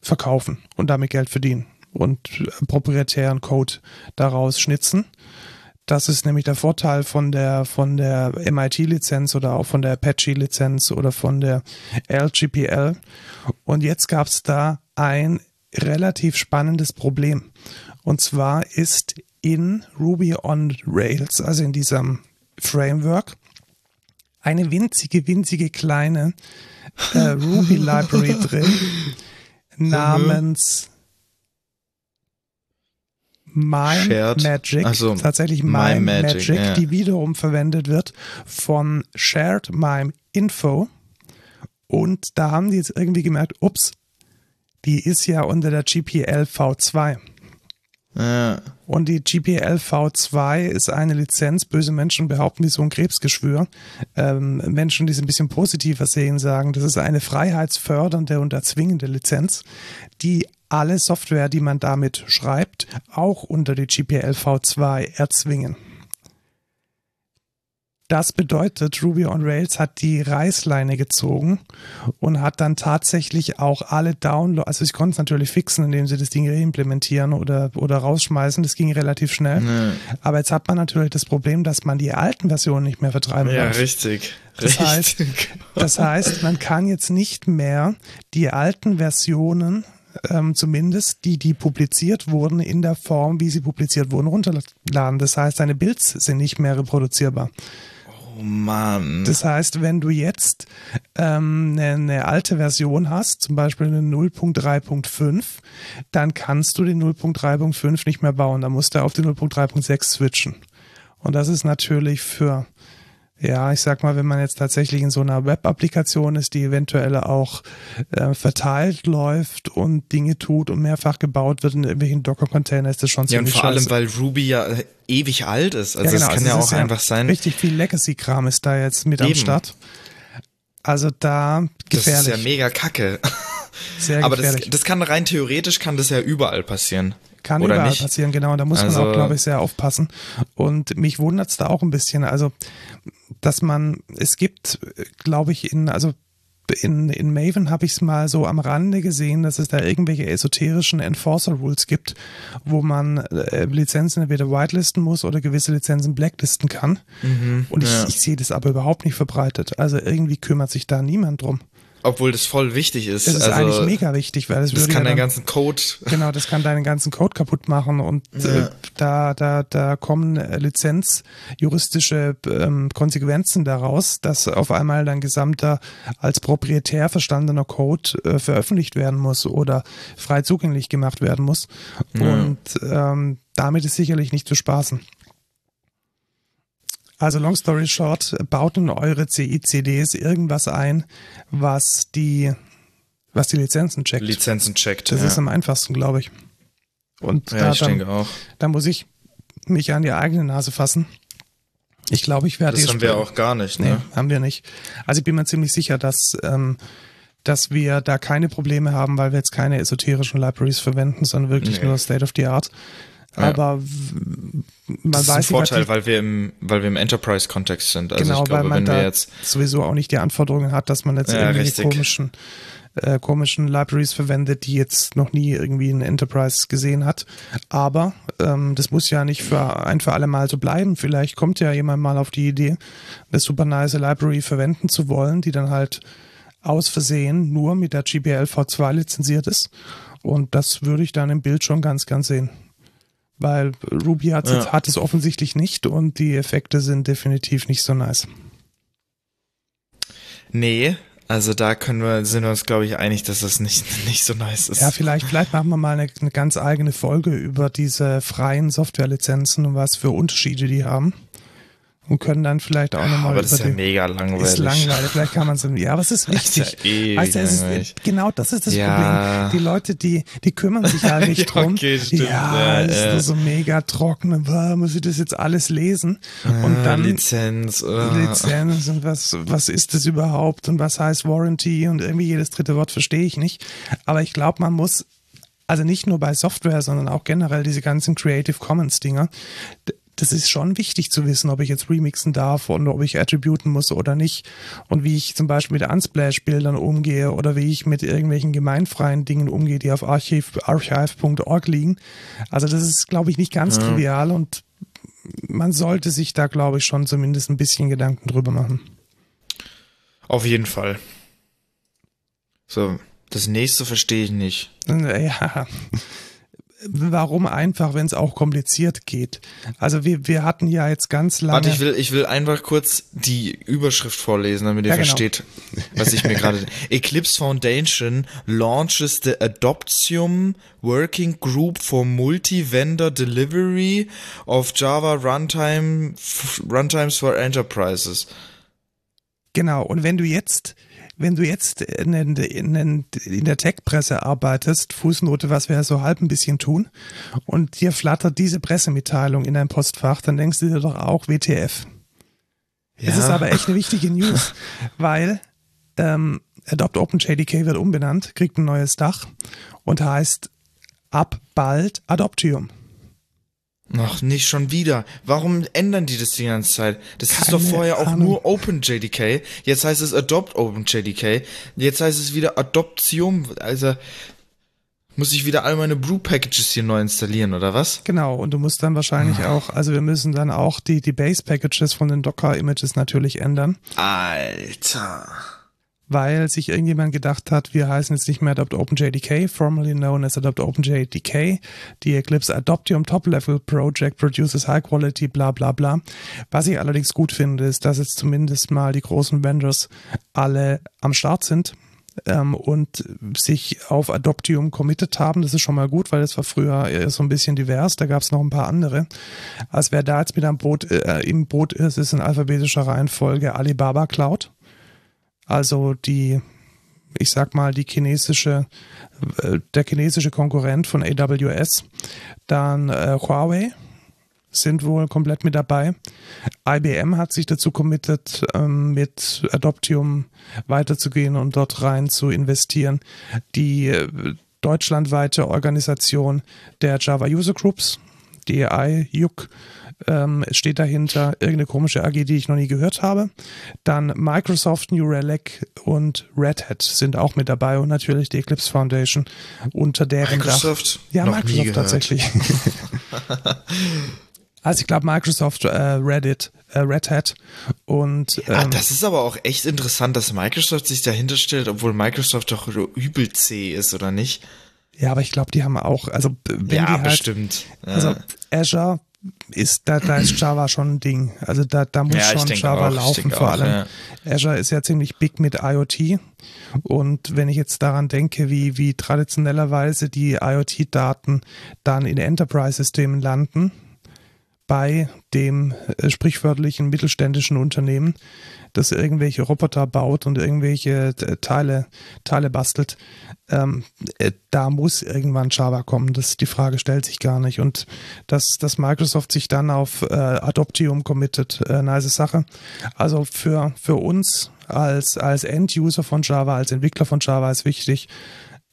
verkaufen und damit Geld verdienen und äh, proprietären Code daraus schnitzen. Das ist nämlich der Vorteil von der, von der MIT-Lizenz oder auch von der Apache-Lizenz oder von der LGPL. Und jetzt gab es da ein relativ spannendes Problem. Und zwar ist in Ruby on Rails, also in diesem Framework, eine winzige, winzige kleine äh, Ruby (laughs) Library drin namens Mime Shared. Magic, so, tatsächlich Mime, Mime Magic, Magic ja. die wiederum verwendet wird von Shared Mime Info. Und da haben die jetzt irgendwie gemerkt, ups, die ist ja unter der GPL V2. Ja. Und die GPL V2 ist eine Lizenz, böse Menschen behaupten, die so ein Krebsgeschwür. Ähm, Menschen, die es ein bisschen positiver sehen, sagen, das ist eine freiheitsfördernde und erzwingende Lizenz, die alle Software, die man damit schreibt, auch unter die GPL V2 erzwingen. Das bedeutet, Ruby on Rails hat die Reißleine gezogen und hat dann tatsächlich auch alle Downloads, also ich konnte es natürlich fixen, indem sie das Ding reimplementieren oder, oder rausschmeißen, das ging relativ schnell. Nee. Aber jetzt hat man natürlich das Problem, dass man die alten Versionen nicht mehr vertreiben ja, darf. Ja, richtig. Das heißt, das heißt, man kann jetzt nicht mehr die alten Versionen ähm, zumindest die, die publiziert wurden, in der Form, wie sie publiziert wurden, runterladen. Das heißt, deine Builds sind nicht mehr reproduzierbar. Oh Mann. Das heißt, wenn du jetzt ähm, eine, eine alte Version hast, zum Beispiel eine 0.3.5, dann kannst du den 0.3.5 nicht mehr bauen. Da musst du auf die 0.3.6 switchen. Und das ist natürlich für Ja, ich sag mal, wenn man jetzt tatsächlich in so einer Web-Applikation ist, die eventuell auch äh, verteilt läuft und Dinge tut und mehrfach gebaut wird in irgendwelchen Docker-Container, ist das schon Ja, und ziemlich vor allem, scheiße. weil Ruby ja äh, ewig alt ist. Also Ja, genau, es kann also ja es auch einfach sein. Richtig viel Legacy-Kram ist da jetzt mit am Eben. Start. Also da Das gefährlich. ist ja mega kacke. sehr Aber das, gefährlich. das kann rein theoretisch kann das ja überall passieren. Kann oder überall nicht? passieren, genau. Da muss man Also- auch, glaube ich, sehr aufpassen. Und mich wundert es da auch ein bisschen. Also, dass man, es gibt, glaube ich, in, also in, in Maven habe ich es mal so am Rande gesehen, dass es da irgendwelche esoterischen Enforcer-Rules gibt, wo man äh, Lizenzen entweder whitelisten muss oder gewisse Lizenzen blacklisten kann. Und ich, Mhm. ja. ich sehe das aber überhaupt nicht verbreitet. Also irgendwie kümmert sich da niemand drum. Obwohl das voll wichtig ist. Das ist also, eigentlich mega wichtig, weil es Das würde kann ja dann, ganzen Code. (laughs) Genau, das kann deinen ganzen Code kaputt machen und äh, da, da, da kommen äh, lizenzjuristische ähm, Konsequenzen daraus, dass auf einmal dein gesamter als proprietär verstandener Code äh, veröffentlicht werden muss oder frei zugänglich gemacht werden muss. Und ähm, damit ist sicherlich nicht zu spaßen. Also long story short, baut in eure CI-CDs irgendwas ein, was die, was die Lizenzen checkt. Lizenzen checkt. Das ja. ist am einfachsten, glaube ich. Und ja, da, ich denke dann, auch. da muss ich mich an die eigene Nase fassen. Ich glaube, ich werde Das haben wir auch gar nicht, Nee, ne? haben wir nicht. Also ich bin mir ziemlich sicher, dass, ähm, dass wir da keine Probleme haben, weil wir jetzt keine esoterischen Libraries verwenden, sondern wirklich Nee. nur State of the Art. Ja. Aber man Das ist weiß ein nicht, was Vorteil, weil wir im, weil wir im Enterprise-Kontext sind. Also genau, ich glaube, weil man da jetzt. sowieso auch nicht die Anforderungen hat, dass man jetzt Ja, richtig. komischen, äh, komischen Libraries verwendet, die jetzt noch nie irgendwie ein Enterprise gesehen hat. Aber ähm, das muss ja nicht für ein für alle Mal so bleiben. Vielleicht kommt ja jemand mal auf die Idee, eine super nice Library verwenden zu wollen, die dann halt aus Versehen nur mit der GPL V2 lizenziert ist. Und das würde ich dann im Bild schon ganz, ganz sehen. Weil Ruby hat, Ja. hat es offensichtlich nicht und die Effekte sind definitiv nicht so nice. Nee, also da können wir, sind wir uns, glaube ich, einig, dass das nicht, (laughs) nicht so nice ist. Ja, vielleicht, vielleicht machen wir mal eine, eine ganz eigene Folge über diese freien Softwarelizenzen und was für Unterschiede die haben. Und können dann vielleicht auch nochmal aber das ist ja mega langweilig. ist langweilig. Vielleicht kann man es, ja, aber es ist (laughs) Das ist wichtig. ja ewig Weißt du, es ist, genau das ist das Ja. Problem. Die Leute, die, die kümmern sich halt (laughs) nicht Ja, drum. okay, stimmt. Ja, Ja, es ist ja. nur so mega trocken. und, Muss ich das jetzt alles lesen? Und Ah, dann Lizenz. ah. Lizenz und was, was ist das überhaupt und was heißt Warranty und irgendwie jedes dritte Wort verstehe ich nicht. Aber ich glaube, man muss, also nicht nur bei Software, sondern auch generell diese ganzen Creative Commons Dinger, das ist schon wichtig zu wissen, ob ich jetzt remixen darf und ob ich attributen muss oder nicht und wie ich zum Beispiel mit Unsplash-Bildern umgehe oder wie ich mit irgendwelchen gemeinfreien Dingen umgehe, die auf archiv, archive.org liegen. Also das ist, glaube ich, nicht ganz trivial und man sollte sich da, glaube ich, schon zumindest ein bisschen Gedanken drüber machen. Auf jeden Fall. So, das nächste verstehe ich nicht. (laughs) Ja. Warum einfach, wenn es auch kompliziert geht? Also wir, wir hatten ja jetzt ganz lange. Warte, ich will, ich will einfach kurz die Überschrift vorlesen, damit ihr Ja, genau. versteht, was ich mir gerade. (laughs) Eclipse Foundation launches the Adoptium Working Group for Multi-Vendor Delivery of Java Runtime, Runtimes for Enterprises. Genau, und wenn du jetzt, wenn du jetzt in, in, in, in der Tech-Presse arbeitest, Fußnote, was wir ja so halb ein bisschen tun, und dir flattert diese Pressemitteilung in dein Postfach, dann denkst du dir doch auch WTF. Es ist aber echt eine wichtige News, (laughs) weil ähm, Adopt OpenJDK wird umbenannt, kriegt ein neues Dach und heißt ab bald Adoptium. Ach, nicht schon wieder. Warum ändern die das die ganze Zeit? Das ist Keine doch vorher auch Ahnung. nur OpenJDK. Jetzt heißt es Adopt OpenJDK. Jetzt heißt es wieder Adoptium. Also muss ich wieder all meine Brew-Packages hier neu installieren, oder was? Genau, und du musst dann wahrscheinlich auch, also wir müssen dann auch die, die Base-Packages von den Docker-Images natürlich ändern, Alter. Weil sich irgendjemand gedacht hat, wir heißen jetzt nicht mehr Adopt OpenJDK, formerly known as Adopt OpenJDK. Die Eclipse Adoptium Top-Level Project produces high quality, bla bla bla. Was ich allerdings gut finde, ist, dass jetzt zumindest mal die großen Vendors alle am Start sind. ähm, und sich auf Adoptium committed haben. Das ist schon mal gut, weil das war früher so ein bisschen divers. Da gab es noch ein paar andere. Als wer da jetzt mit am Boot, äh, im Boot ist, ist in alphabetischer Reihenfolge Alibaba Cloud. Also die, ich sag mal, die chinesische, äh, der chinesische Konkurrent von AWS. Dann äh, Huawei sind wohl komplett mit dabei. IBM hat sich dazu committed, ähm, mit Adoptium weiterzugehen und dort rein zu investieren. Die äh, deutschlandweite Organisation der Java User Groups, DEI, JUC, ähm, steht dahinter irgendeine komische AG, die ich noch nie gehört habe. Dann Microsoft, New Relic und Red Hat sind auch mit dabei und natürlich die Eclipse Foundation unter deren Microsoft? Dach. Ja, noch Microsoft tatsächlich. (laughs) Also ich glaube Microsoft, äh, Reddit, äh, Red Hat und ah, ähm, ah, das ist aber auch echt interessant, dass Microsoft sich dahinter stellt, obwohl Microsoft doch übel C ist, oder nicht? Ja, aber ich glaube, die haben auch, also wenn ja, die halt, bestimmt. Also Azure ist, da, da ist Java schon ein Ding. Also da, da muss ja, schon Java auch, laufen vor auch, allem. Ja. Azure ist ja ziemlich big mit IoT. Und wenn ich jetzt daran denke, wie, wie traditionellerweise die IoT-Daten dann in Enterprise-Systemen landen, bei dem äh, sprichwörtlichen mittelständischen Unternehmen, das irgendwelche Roboter baut und irgendwelche äh, Teile, Teile bastelt, ähm, äh, da muss irgendwann Java kommen. Das, die Frage stellt sich gar nicht. Und dass, dass Microsoft sich dann auf äh, Adoptium committet, äh, nice Sache. Also für, für uns als, als End-User von Java, als Entwickler von Java ist wichtig,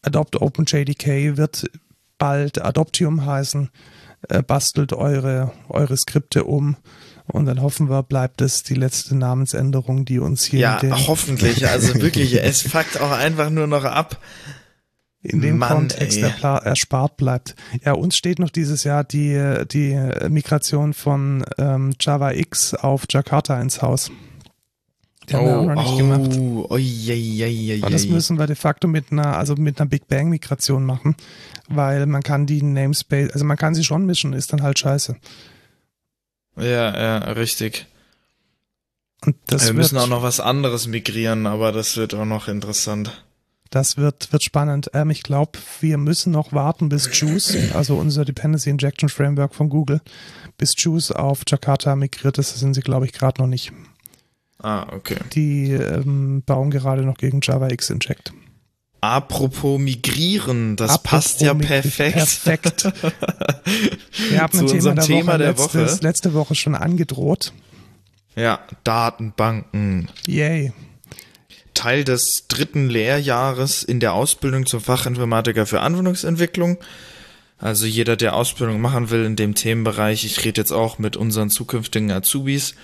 Adopt OpenJDK wird bald Adoptium heißen äh, bastelt eure, eure Skripte um und dann hoffen wir, bleibt es die letzte Namensänderung, die uns hier. Ja, hoffentlich. Also wirklich, (laughs) es fuckt auch einfach nur noch ab. In dem Mann, Kontext erspart bleibt. Ja, uns steht noch dieses Jahr die, die Migration von ähm, Java X auf Jakarta ins Haus. Die haben oh, wir auch noch nicht oh, gemacht. Oh, je, je, je, Und das müssen wir de facto mit einer, also mit einer Big Bang Migration machen, weil man kann die Namespace, also man kann sie schon mischen, ist dann halt scheiße. Ja, ja, richtig. Und das wir müssen auch noch was anderes migrieren, aber das wird auch noch interessant. Das wird, wird spannend. Ähm, ich glaube, wir müssen noch warten, bis Juice, also unser Dependency Injection Framework von Google, bis Juice auf Jakarta migriert ist. Das sind sie, glaube ich, gerade noch nicht. Ah, okay. Die ähm, bauen gerade noch gegen Java X Inject. Apropos migrieren, das Apropos passt ja perfekt. Perfekt. (laughs) Wir haben Zu ein Thema, der, Thema Woche, der Woche. Letztes, letzte Woche schon angedroht. Ja, Datenbanken. Yay. Teil des dritten Lehrjahres in der Ausbildung zum Fachinformatiker für Anwendungsentwicklung. Also jeder, der Ausbildung machen will in dem Themenbereich, ich rede jetzt auch mit unseren zukünftigen Azubis,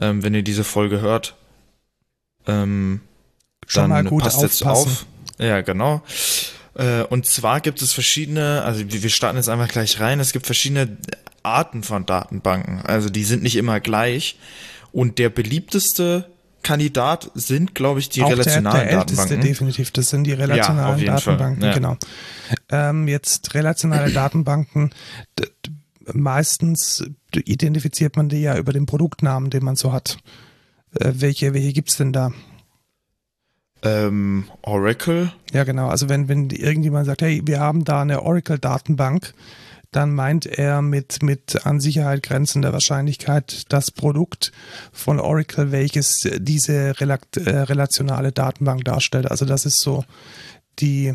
ähm, wenn ihr diese Folge hört, ähm, Schon dann passt jetzt auf. Ja, genau. Äh, und zwar gibt es verschiedene, also wir starten jetzt einfach gleich rein, es gibt verschiedene Arten von Datenbanken. Also die sind nicht immer gleich. Und der beliebteste Kandidat sind, glaube ich, die Auch relationalen der, der Datenbanken. Älteste, definitiv, das sind die relationalen ja, Datenbanken, ja. genau. Ähm, jetzt relationale Datenbanken, meistens identifiziert man die ja über den Produktnamen, den man so hat. Äh, welche welche gibt es denn da? Ähm, Oracle? Ja, genau. Also wenn, wenn irgendjemand sagt, hey, wir haben da eine Oracle-Datenbank, dann meint er mit, mit an Sicherheit grenzender Wahrscheinlichkeit das Produkt von Oracle, welches diese äh, relationale Datenbank darstellt. Also das ist so die,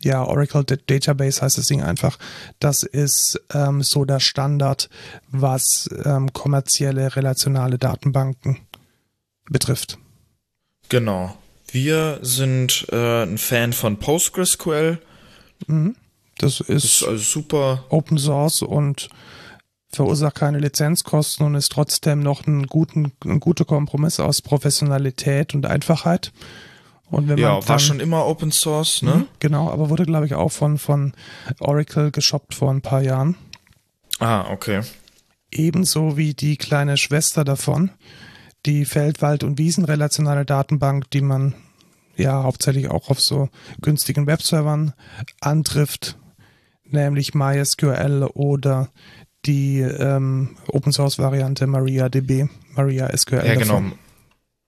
ja, Oracle Database heißt das Ding einfach. Das ist ähm, so der Standard, was ähm, kommerzielle relationale Datenbanken betrifft. Genau. Wir sind äh, ein Fan von PostgreSQL. Mhm. Das ist, das ist also super. Open Source und verursacht keine Lizenzkosten und ist trotzdem noch ein, guten, ein guter Kompromiss aus Professionalität und Einfachheit. Und wenn ja, man dann, war schon immer Open Source, ne? Mhm, genau, aber wurde, glaube ich, auch von, von Oracle geshoppt vor ein paar Jahren. Ah, okay. Ebenso wie die kleine Schwester davon, die Feldwald- und Wiesenrelationale Datenbank, die man ja hauptsächlich auch auf so günstigen Webservern antrifft, nämlich MySQL oder die ähm, Open Source Variante MariaDB, MariaSQL. Ja, genau.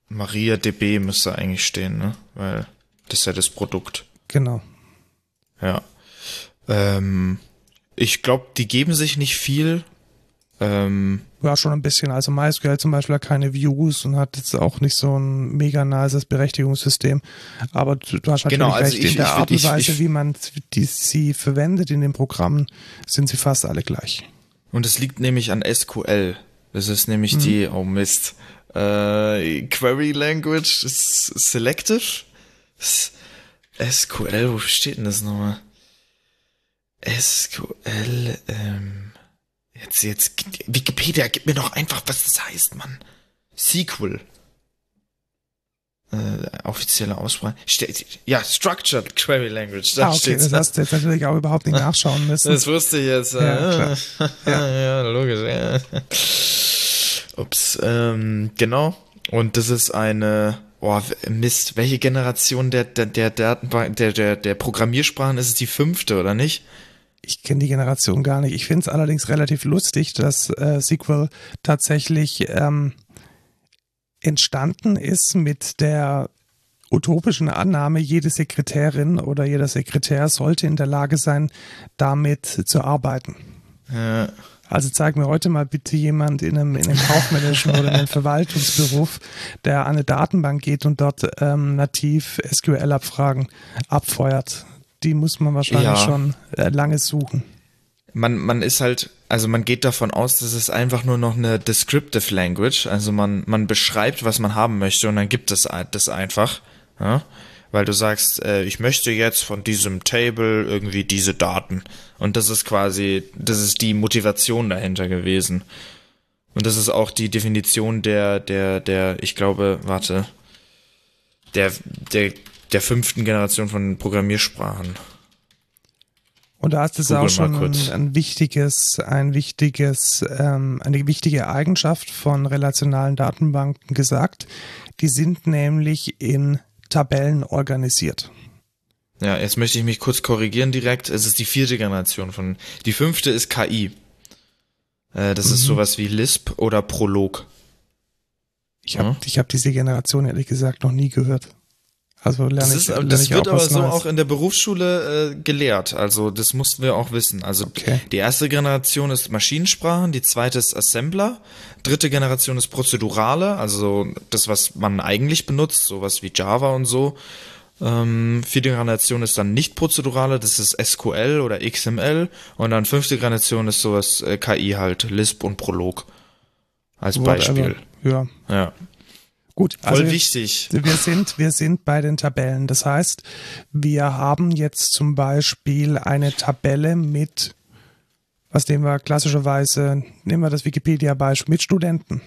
MariaDB müsste eigentlich stehen, ne? Weil Das ist ja das Produkt. Genau. Ja. Ähm, ich glaube, die geben sich nicht viel. Ähm, ja, schon ein bisschen. Also MySQL zum Beispiel hat keine Views und hat jetzt auch nicht so ein mega nices Berechtigungssystem. Aber du, du hast natürlich Genau, also recht, ich- in der Art und Weise, wie man die, sie verwendet in den Programmen, sind sie fast alle gleich. und es liegt nämlich an SQL. Das ist nämlich Mhm. die, oh Mist, äh, Query Language ist Selective. SQL, wo steht denn das nochmal? SQL, ähm, jetzt, jetzt, Wikipedia, gib mir doch einfach, was das heißt, Mann. SQL. Äh, offizielle Aussprache. Ja, Structured Query Language, da ah, okay, steht's. das hast du jetzt natürlich auch überhaupt nicht nachschauen (laughs) müssen. Das wusste ich jetzt. Ja, Ja, (laughs) ja. logisch. Ja. Ups, ähm, genau. Und das ist eine, oh, Mist, welche Generation der, der, der Datenbank, der, der, der Programmiersprachen ist es die fünfte, oder nicht? Ich kenne die Generation gar nicht. Ich finde es allerdings relativ lustig, dass äh, SQL tatsächlich ähm, entstanden ist mit der utopischen Annahme, jede Sekretärin oder jeder Sekretär sollte in der Lage sein, damit zu arbeiten. Ja. Also zeig mir heute mal bitte jemand in einem, in einem kaufmännischen oder in einem (laughs) Verwaltungsberuf, der an eine Datenbank geht und dort ähm, nativ SQL-Abfragen abfeuert. Die muss man wahrscheinlich Ja. schon äh, lange suchen. Man, man ist halt, also man geht davon aus, dass es einfach nur noch eine Descriptive Language, also man, man beschreibt, was man haben möchte und dann gibt es das einfach, ja? weil du sagst, äh, ich möchte jetzt von diesem Table irgendwie diese Daten und das ist quasi, das ist die Motivation dahinter gewesen. Und das ist auch die Definition der, der, der, ich glaube, warte, der, der, der fünften Generation von Programmiersprachen. Und da ist es auch schon ein, wichtiges, ein wichtiges, ähm, eine wichtige Eigenschaft von relationalen Datenbanken gesagt. Die sind nämlich in Tabellen organisiert. Ja, jetzt möchte ich mich kurz korrigieren direkt. Es ist die vierte Generation von. Die fünfte ist KI. Äh, das ist Mhm. sowas wie Lisp oder Prolog. Ich habe Ja. ich hab diese Generation ehrlich gesagt noch nie gehört. Also lerne Das, ich, ist, lerne das ich wird aber so Neues. auch in der Berufsschule äh, gelehrt. Also das mussten wir auch wissen. Also Okay. die erste Generation ist Maschinensprachen, die zweite ist Assembler, dritte Generation ist Prozedurale, also das, was man eigentlich benutzt, sowas wie Java und so. Ähm, vierte Generation ist dann nicht prozedurale, das ist SQL oder XML. Und dann fünfte Generation ist sowas äh, KI halt, Lisp und Prolog. Als Beispiel. Ja, Ja. Gut. Voll Also wir, wichtig. wir sind, wir sind bei den Tabellen. Das heißt, wir haben jetzt zum Beispiel eine Tabelle mit, was nehmen wir klassischerweise, nehmen wir das Wikipedia-Beispiel mit Studenten.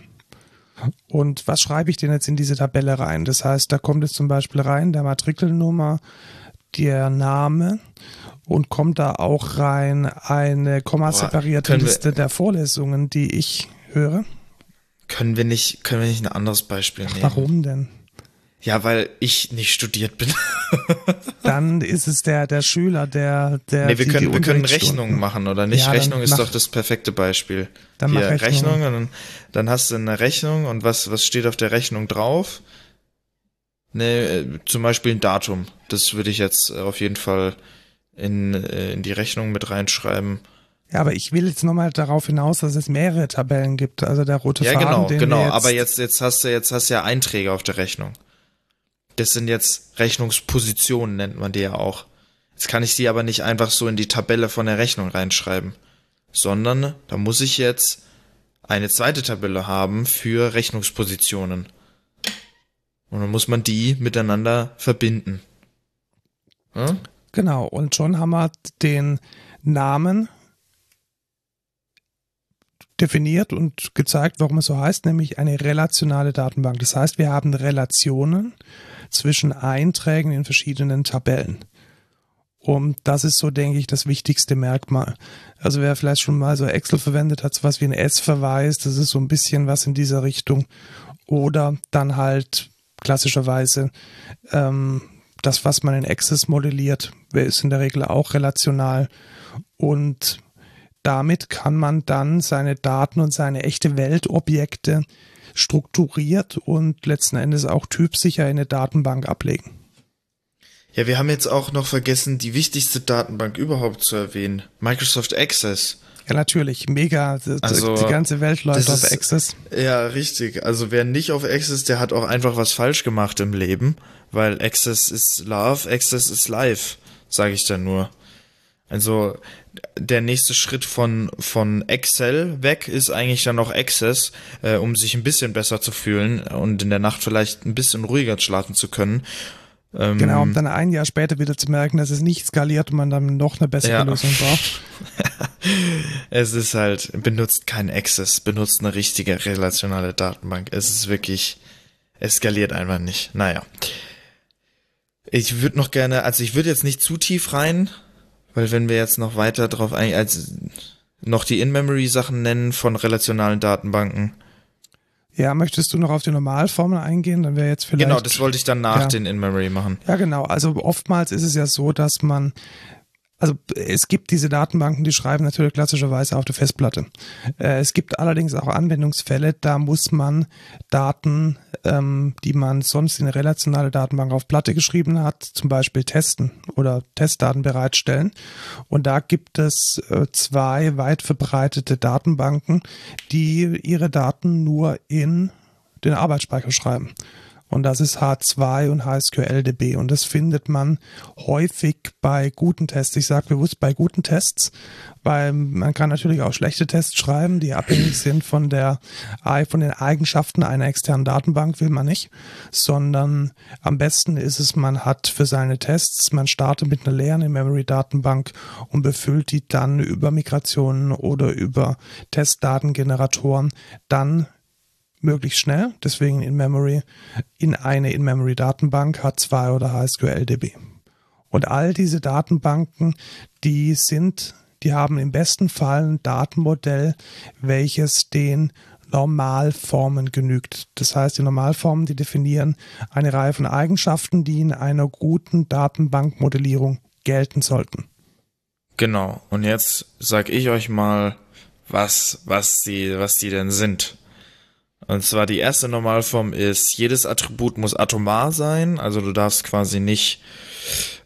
Und was schreibe ich denn jetzt in diese Tabelle rein? Das heißt, da kommt jetzt zum Beispiel rein der Matrikelnummer, der Name und kommt da auch rein eine kommaseparierte wir- Liste der Vorlesungen, die ich höre. Können wir nicht, können wir nicht ein anderes Beispiel nehmen? Warum denn? Ja, weil ich nicht studiert bin. (laughs) Dann ist es der, der Schüler, der, der. nee, wir die- können, die wir können Rechnungen machen, oder nicht? Ja, Rechnung ist mach- doch das perfekte Beispiel. Dann Hier, mach Rechnung. Rechnung, und dann, hast du eine Rechnung und was, was steht auf der Rechnung drauf? Nee, äh, zum Beispiel ein Datum. Das würde ich jetzt auf jeden Fall in, äh, in die Rechnung mit reinschreiben. Ja, aber ich will jetzt nochmal darauf hinaus, dass es mehrere Tabellen gibt. Also der rote Ja, Faden, genau, den genau. jetzt, Aber jetzt, jetzt hast du, jetzt hast du ja Einträge auf der Rechnung. Das sind jetzt Rechnungspositionen, nennt man die ja auch. Jetzt kann ich die aber nicht einfach so in die Tabelle von der Rechnung reinschreiben. Sondern da muss ich jetzt eine zweite Tabelle haben für Rechnungspositionen. Und dann muss man die miteinander verbinden. Ja? Genau, und schon haben wir den Namen definiert und gezeigt, warum es so heißt, nämlich eine relationale Datenbank. Das heißt, wir haben Relationen zwischen Einträgen in verschiedenen Tabellen. Und das ist so, denke ich, das wichtigste Merkmal. Also wer vielleicht schon mal so Excel verwendet hat, so was wie ein S-Verweis, das ist so ein bisschen was in dieser Richtung. Oder dann halt klassischerweise ähm, das, was man in Access modelliert, ist in der Regel auch relational. Und damit kann man dann seine Daten und seine echte Weltobjekte strukturiert und letzten Endes auch typsicher in eine Datenbank ablegen. Ja, wir haben jetzt auch noch vergessen, die wichtigste Datenbank überhaupt zu erwähnen. Microsoft Access. Ja, natürlich. Mega. Also, die ganze Welt läuft auf ist, Access. Ja, richtig. Also wer nicht auf Access, der hat auch einfach was falsch gemacht im Leben, weil Access ist Love, Access ist Life, sage ich dann nur. Also der nächste Schritt von, von Excel weg ist eigentlich dann noch Access, äh, um sich ein bisschen besser zu fühlen und in der Nacht vielleicht ein bisschen ruhiger schlafen zu können. Ähm, genau, um dann ein Jahr später wieder zu merken, dass es nicht skaliert und man dann noch eine bessere ja. Lösung braucht. (laughs) es ist halt, benutzt kein Access, benutzt eine richtige relationale Datenbank. Es ist wirklich, es skaliert einfach nicht. Naja. Ich würde noch gerne, also ich würde jetzt nicht zu tief rein, weil wenn wir jetzt noch weiter drauf ein, als noch die In-Memory-Sachen nennen von relationalen Datenbanken, ja, möchtest du noch auf die Normalformel eingehen? Dann wäre jetzt vielleicht. Genau, das wollte ich dann nach ja. den In-Memory machen. Ja, genau. Also oftmals ist es ja so, dass man also es gibt diese Datenbanken, die schreiben natürlich klassischerweise auf der Festplatte. Äh, es gibt allerdings auch Anwendungsfälle, da muss man Daten, ähm, die man sonst in eine relationale Datenbank auf Platte geschrieben hat, zum Beispiel testen oder Testdaten bereitstellen. Und da gibt es äh, zwei weit verbreitete Datenbanken, die ihre Daten nur in den Arbeitsspeicher schreiben und das ist H2 und HSQLDB und das findet man häufig bei guten Tests. Ich sage bewusst bei guten Tests, weil man kann natürlich auch schlechte Tests schreiben, die abhängig sind von der von den Eigenschaften einer externen Datenbank will man nicht, sondern am besten ist es, man hat für seine Tests, man startet mit einer leeren In-Memory-Datenbank und befüllt die dann über Migrationen oder über Testdatengeneratoren. Dann möglichst schnell, deswegen in Memory, in eine In-Memory-Datenbank H2 oder HSQLDB. Und all diese Datenbanken, die sind, die haben im besten Fall ein Datenmodell, welches den Normalformen genügt. Das heißt, die Normalformen, die definieren eine Reihe von Eigenschaften, die in einer guten Datenbankmodellierung gelten sollten. Genau. Und jetzt sage ich euch mal, was, was die, was die denn sind. Und zwar die erste Normalform ist, jedes Attribut muss atomar sein, also du darfst quasi nicht,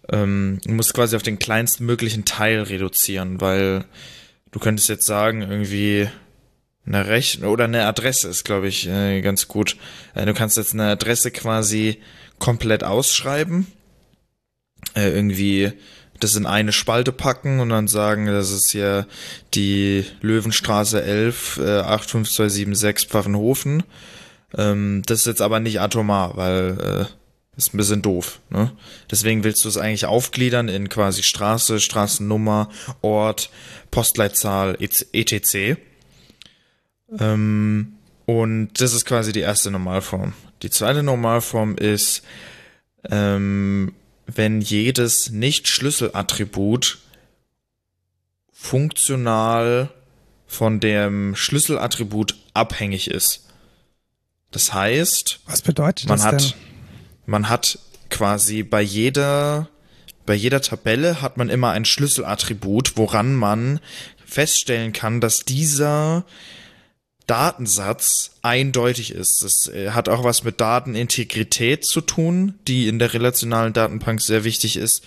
ähm, du musst quasi auf den kleinstmöglichen Teil reduzieren, weil du könntest jetzt sagen, irgendwie eine Rechnung oder eine Adresse ist, glaube ich, äh, ganz gut. Äh, du kannst jetzt eine Adresse quasi komplett ausschreiben, äh, irgendwie das in eine Spalte packen und dann sagen, das ist hier die Löwenstraße 11, äh, 85276 Pfaffenhofen. Ähm, das ist jetzt aber nicht atomar, weil äh, ist ein bisschen doof. Ne? Deswegen willst du es eigentlich aufgliedern in quasi Straße, Straßennummer, Ort, Postleitzahl, etc. Ähm, und das ist quasi die erste Normalform. Die zweite Normalform ist, ähm, wenn jedes Nicht-Schlüsselattribut funktional von dem Schlüsselattribut abhängig ist. Das heißt, was bedeutet man das hat, denn? Man hat quasi bei jeder, bei jeder Tabelle hat man immer ein Schlüsselattribut, woran man feststellen kann, dass dieser Datensatz eindeutig ist. Das äh, hat auch was mit Datenintegrität zu tun, die in der relationalen Datenbank sehr wichtig ist,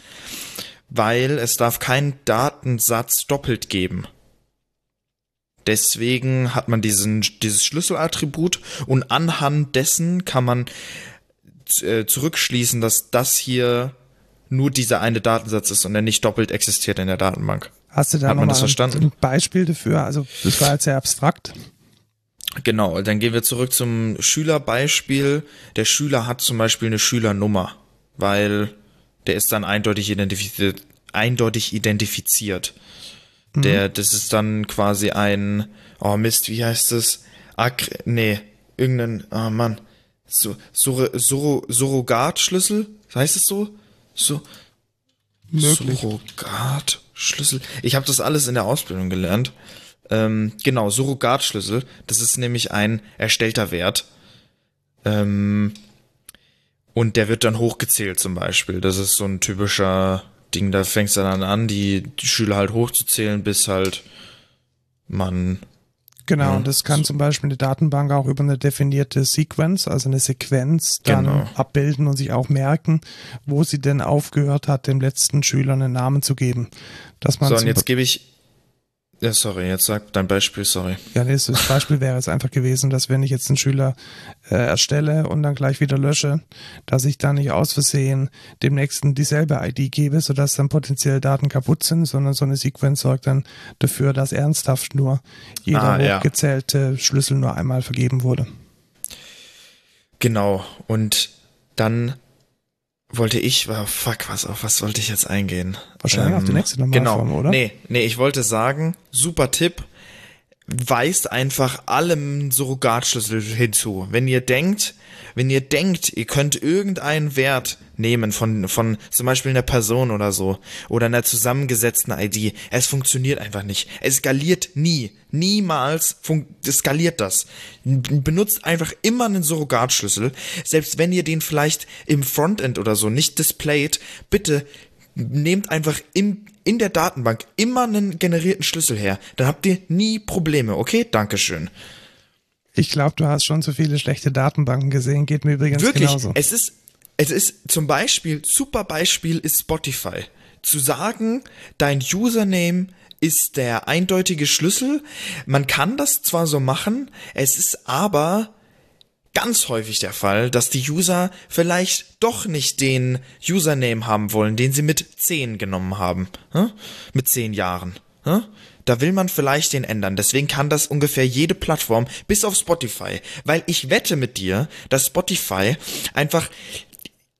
weil es darf keinen Datensatz doppelt geben. Deswegen hat man diesen, dieses Schlüsselattribut und anhand dessen kann man äh, zurückschließen, dass das hier nur dieser eine Datensatz ist und er nicht doppelt existiert in der Datenbank. Hast du da Hat man das verstanden? ein Beispiel dafür? Also das war jetzt sehr abstrakt. Genau, dann gehen wir zurück zum Schülerbeispiel. Der Schüler hat zum Beispiel eine Schülernummer, weil der ist dann eindeutig identifiziert. Eindeutig identifiziert. Mhm. Der, das ist dann quasi ein, oh Mist, wie heißt das? Ak nee, irgendein, oh Mann, so, Sur Sur Surrogatschlüssel? Heißt es so? So. Möglich. Surrogatschlüssel. Ich habe das alles in der Ausbildung gelernt. Ähm, genau, Surrogatschlüssel. Das ist nämlich ein erstellter Wert. Ähm, und der wird dann hochgezählt zum Beispiel. Das ist so ein typischer Ding, da fängst du dann an, die, die Schüler halt hochzuzählen, bis halt man Genau, und das kann zum Beispiel eine Datenbank auch über eine definierte Sequence, also eine Sequenz, dann Genau. abbilden und sich auch merken, wo sie denn aufgehört hat, dem letzten Schüler einen Namen zu geben. Dass man So, und jetzt gebe ich. Ja, sorry, jetzt sag dein Beispiel, sorry. Ja, nee, das Beispiel wäre es einfach gewesen, dass wenn ich jetzt einen Schüler äh, erstelle und dann gleich wieder lösche, dass ich dann nicht aus Versehen dem nächsten dieselbe ID gebe, sodass dann potenziell Daten kaputt sind, sondern so eine Sequenz sorgt dann dafür, dass ernsthaft nur jeder Ah, ja. hochgezählte Schlüssel nur einmal vergeben wurde. Genau. Und dann wollte ich, oh, fuck, was, auf was wollte ich jetzt eingehen? Wahrscheinlich auf die nächste Normalform, genau. oder? Nee, nee, ich wollte sagen, super Tipp, weist einfach allem Surrogatschlüssel hinzu. Wenn ihr denkt, wenn ihr denkt, ihr könnt irgendeinen Wert nehmen von, von zum Beispiel einer Person oder so oder einer zusammengesetzten ID, es funktioniert einfach nicht. Es skaliert nie. Niemals skaliert das. Benutzt einfach immer einen Surrogatschlüssel. Selbst wenn ihr den vielleicht im Frontend oder so nicht displayt, bitte nehmt einfach in, in der Datenbank immer einen generierten Schlüssel her. Dann habt ihr nie Probleme. Okay, Dankeschön. Ich glaube, du hast schon so viele schlechte Datenbanken gesehen, geht mir übrigens Wirklich, genauso. es ist, es ist zum Beispiel, super Beispiel ist Spotify. Zu sagen, dein Username ist der eindeutige Schlüssel. Man kann das zwar so machen, es ist aber ganz häufig der Fall, dass die User vielleicht doch nicht den Username haben wollen, den sie mit 10 genommen haben. Hä? Mit 10 Jahren. Hä? Da will man vielleicht den ändern. Deswegen kann das ungefähr jede Plattform, bis auf Spotify. Weil ich wette mit dir, dass Spotify einfach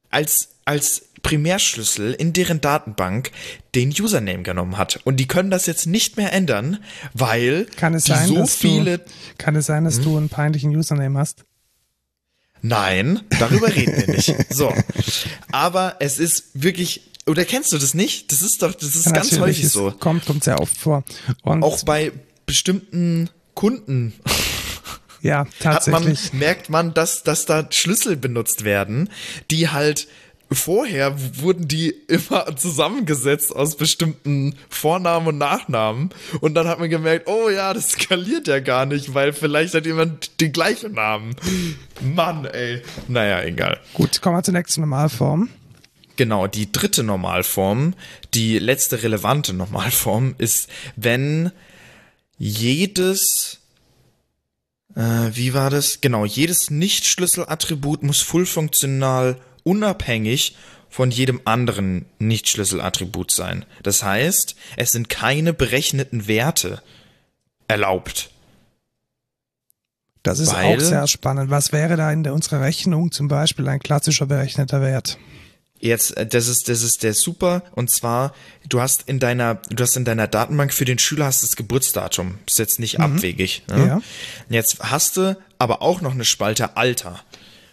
als, als Primärschlüssel in deren Datenbank den Username genommen hat. Und die können das jetzt nicht mehr ändern, weil Kann es die sein, so dass viele du, kann es sein, dass du einen peinlichen Username hast? Nein, darüber reden wir nicht. (laughs) So. Aber es ist wirklich, oder kennst du das nicht? Das ist doch, das ist Ja, ganz häufig so. Kommt, kommt sehr oft vor. Und Auch bei bestimmten Kunden ja, hat man, tatsächlich. merkt man, dass, dass da Schlüssel benutzt werden, die halt vorher wurden die immer zusammengesetzt aus bestimmten Vornamen und Nachnamen und dann hat man gemerkt, oh ja, das skaliert ja gar nicht, weil vielleicht hat jemand den gleichen Namen. Mann, ey. Naja, egal. Gut, kommen wir zur nächsten Normalform. Genau, die dritte Normalform, die letzte relevante Normalform ist, wenn jedes, äh, wie war das? Genau, jedes Nicht-Schlüsselattribut muss fullfunktional unabhängig von jedem anderen Nicht-Schlüsselattribut sein. Das heißt, es sind keine berechneten Werte erlaubt. Das ist Weil- auch sehr spannend. Was wäre da in der, unserer Rechnung zum Beispiel ein klassischer berechneter Wert? Jetzt, äh, das ist, das ist der super. Und zwar, du hast in deiner, du hast in deiner Datenbank für den Schüler hast das Geburtsdatum. Ist jetzt nicht abwegig. Ne? Ja. Jetzt hast du aber auch noch eine Spalte Alter.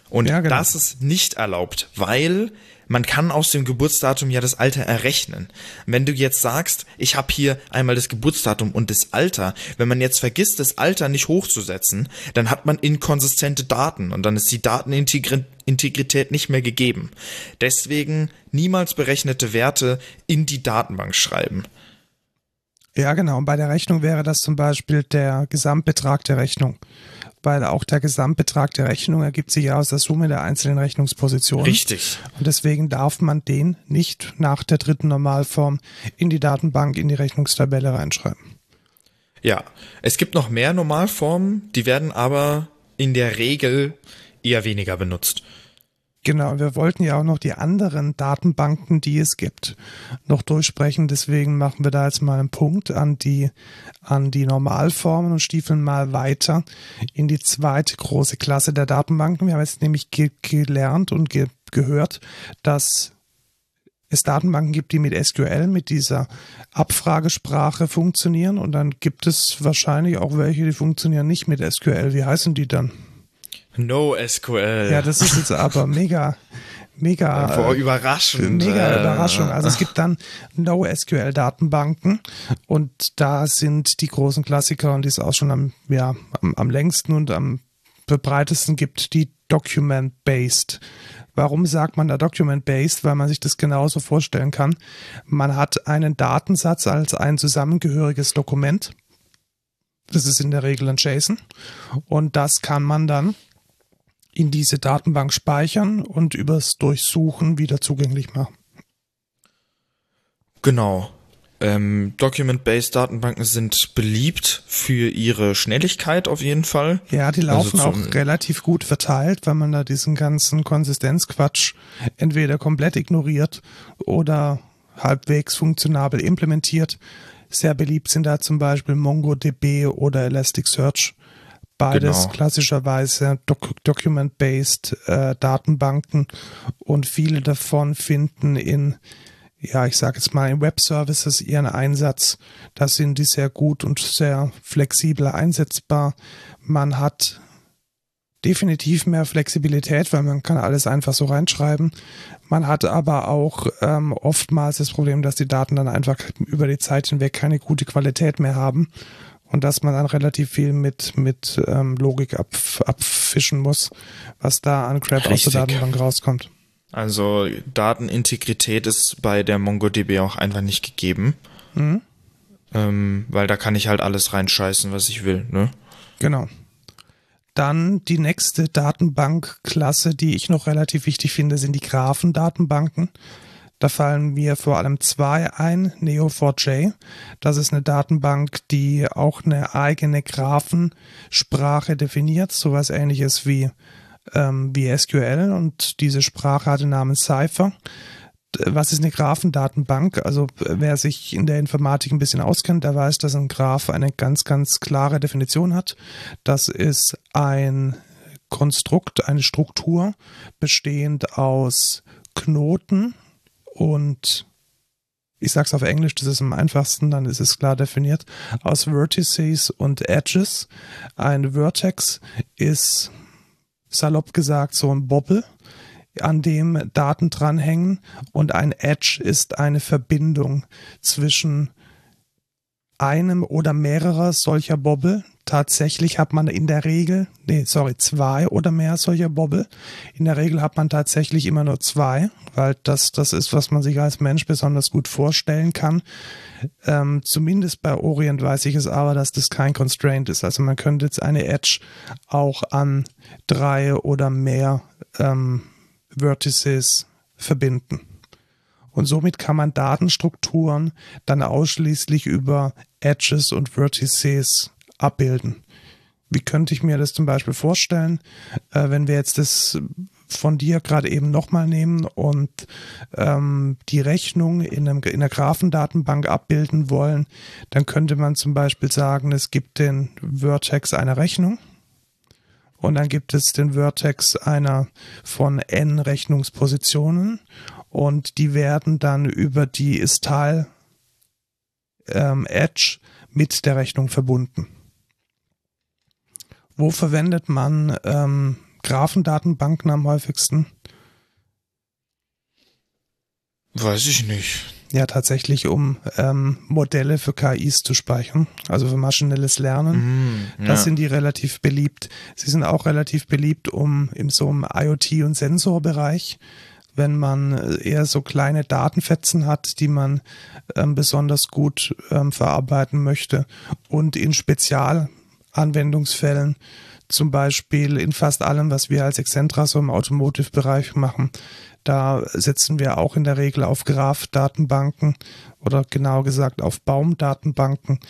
Und Ja, genau. das ist nicht erlaubt, weil man kann aus dem Geburtsdatum ja das Alter errechnen. Wenn du jetzt sagst, ich habe hier einmal das Geburtsdatum und das Alter, wenn man jetzt vergisst, das Alter nicht hochzusetzen, dann hat man inkonsistente Daten und dann ist die Datenintegrität nicht mehr gegeben. Deswegen niemals berechnete Werte in die Datenbank schreiben. Ja, genau. Und bei der Rechnung wäre das zum Beispiel der Gesamtbetrag der Rechnung. Weil auch der Gesamtbetrag der Rechnung ergibt sich ja aus der Summe der einzelnen Rechnungspositionen. Richtig. Und deswegen darf man den nicht nach der dritten Normalform in die Datenbank, in die Rechnungstabelle reinschreiben. Ja, es gibt noch mehr Normalformen, die werden aber in der Regel eher weniger benutzt. Genau, wir wollten ja auch noch die anderen Datenbanken, die es gibt, noch durchsprechen. Deswegen machen wir da jetzt mal einen Punkt an die, an die Normalformen und stiefeln mal weiter in die zweite große Klasse der Datenbanken. Wir haben jetzt nämlich ge gelernt und ge gehört, dass es Datenbanken gibt, die mit SQL, mit dieser Abfragesprache funktionieren. Und dann gibt es wahrscheinlich auch welche, die funktionieren nicht mit SQL. Wie heißen die dann? No SQL. Ja, das ist jetzt aber mega, mega. Boah, äh, überraschend. Mega Äh, Überraschung. Also es gibt dann NoSQL-Datenbanken und da sind die großen Klassiker und die es auch schon am, ja, am, am längsten und am verbreitesten gibt, die Document-Based. Warum sagt man da Document-Based? Weil man sich das genauso vorstellen kann. Man hat einen Datensatz als ein zusammengehöriges Dokument Das ist in der Regel ein JSON. Und das kann man dann in diese Datenbank speichern und übers Durchsuchen wieder zugänglich machen. Genau. Ähm, Document-based Datenbanken sind beliebt für ihre Schnelligkeit auf jeden Fall. Ja, die laufen also auch relativ gut verteilt, weil man da diesen ganzen Konsistenzquatsch entweder komplett ignoriert oder halbwegs funktionabel implementiert. Sehr beliebt sind da zum Beispiel MongoDB oder Elasticsearch. Beides genau. klassischerweise Doc Document-based äh, Datenbanken und viele davon finden in ja, ich sage jetzt mal, in Web-Services ihren Einsatz. Da sind die sehr gut und sehr flexibel einsetzbar. Man hat definitiv mehr Flexibilität, weil man kann alles einfach so reinschreiben. Man hat aber auch ähm, oftmals das Problem, dass die Daten dann einfach über die Zeit hinweg keine gute Qualität mehr haben und dass man dann relativ viel mit, mit ähm, Logik ab, abfischen muss, was da an Crap aus der Datenbank rauskommt. Also Datenintegrität ist bei der MongoDB auch einfach nicht gegeben. Mhm. Ähm, weil da kann ich halt alles reinscheißen, was ich will, ne? Genau. Dann die nächste Datenbankklasse, die ich noch relativ wichtig finde, sind die Graphendatenbanken. Da fallen mir vor allem zwei ein. Neo4j, das ist eine Datenbank, die auch eine eigene Graphensprache definiert, sowas ähnliches wie ähm, wie SQL und diese Sprache hat den Namen Cypher. Was ist eine Graphendatenbank? Also wer sich in der Informatik ein bisschen auskennt, der weiß, dass ein Graph eine ganz, ganz klare Definition hat. Das ist ein Konstrukt, eine Struktur bestehend aus Knoten und ich sage es auf Englisch, das ist am einfachsten, dann ist es klar definiert, aus Vertices und Edges. Ein Vertex ist salopp gesagt so ein Bobbel, an dem Daten dranhängen und ein Edge ist eine Verbindung zwischen einem oder mehrerer solcher Bobbel. Tatsächlich hat man in der Regel, nee, sorry, zwei oder mehr solcher Bobbel. In der Regel hat man tatsächlich immer nur zwei, weil das, das ist, was man sich als Mensch besonders gut vorstellen kann. Ähm, zumindest bei Orient weiß ich es aber, dass das kein Constraint ist. Also man könnte jetzt eine Edge auch an drei oder mehr ähm, Vertices verbinden. Und somit kann man Datenstrukturen dann ausschließlich über Edges und Vertices abbilden. Wie könnte ich mir das zum Beispiel vorstellen, äh, wenn wir jetzt das von dir gerade eben nochmal nehmen und ähm, die Rechnung in, einem, in einer Graphendatenbank abbilden wollen, dann könnte man zum Beispiel sagen, es gibt den Vertex einer Rechnung und dann gibt es den Vertex einer von n Rechnungspositionen und die werden dann über die Istyle ähm, Edge mit der Rechnung verbunden. Wo verwendet man ähm, Graphendatenbanken am häufigsten? Weiß ich nicht. Ja, tatsächlich, um ähm, Modelle für KIs zu speichern, also für maschinelles Lernen. Mm, ja. Das sind die relativ beliebt. Sie sind auch relativ beliebt, um in so einem IoT- und Sensorbereich, wenn man eher so kleine Datenfetzen hat, die man ähm, besonders gut ähm, verarbeiten möchte und in Spezialanwendungsfällen zum Beispiel in fast allem, was wir als Excentra so im Automotive-Bereich machen. Da setzen wir auch in der Regel auf Graph-Datenbanken oder genau gesagt auf Baumdatenbanken,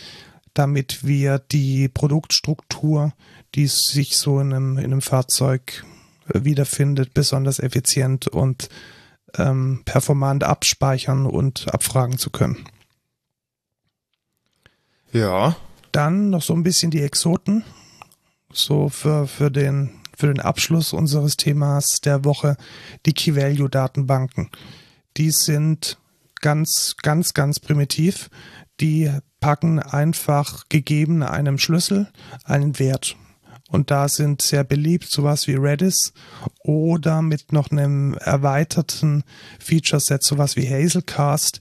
damit wir die Produktstruktur, die sich so in einem, in einem Fahrzeug äh, wiederfindet, besonders effizient und ähm, performant abspeichern und abfragen zu können. Ja. Dann noch so ein bisschen die Exoten so für, für den für den Abschluss unseres Themas der Woche die Key-Value-Datenbanken. Die sind ganz, ganz, ganz primitiv. Die packen einfach gegeben einem Schlüssel einen Wert. Und da sind sehr beliebt sowas wie Redis oder mit noch einem erweiterten Feature-Set sowas wie Hazelcast,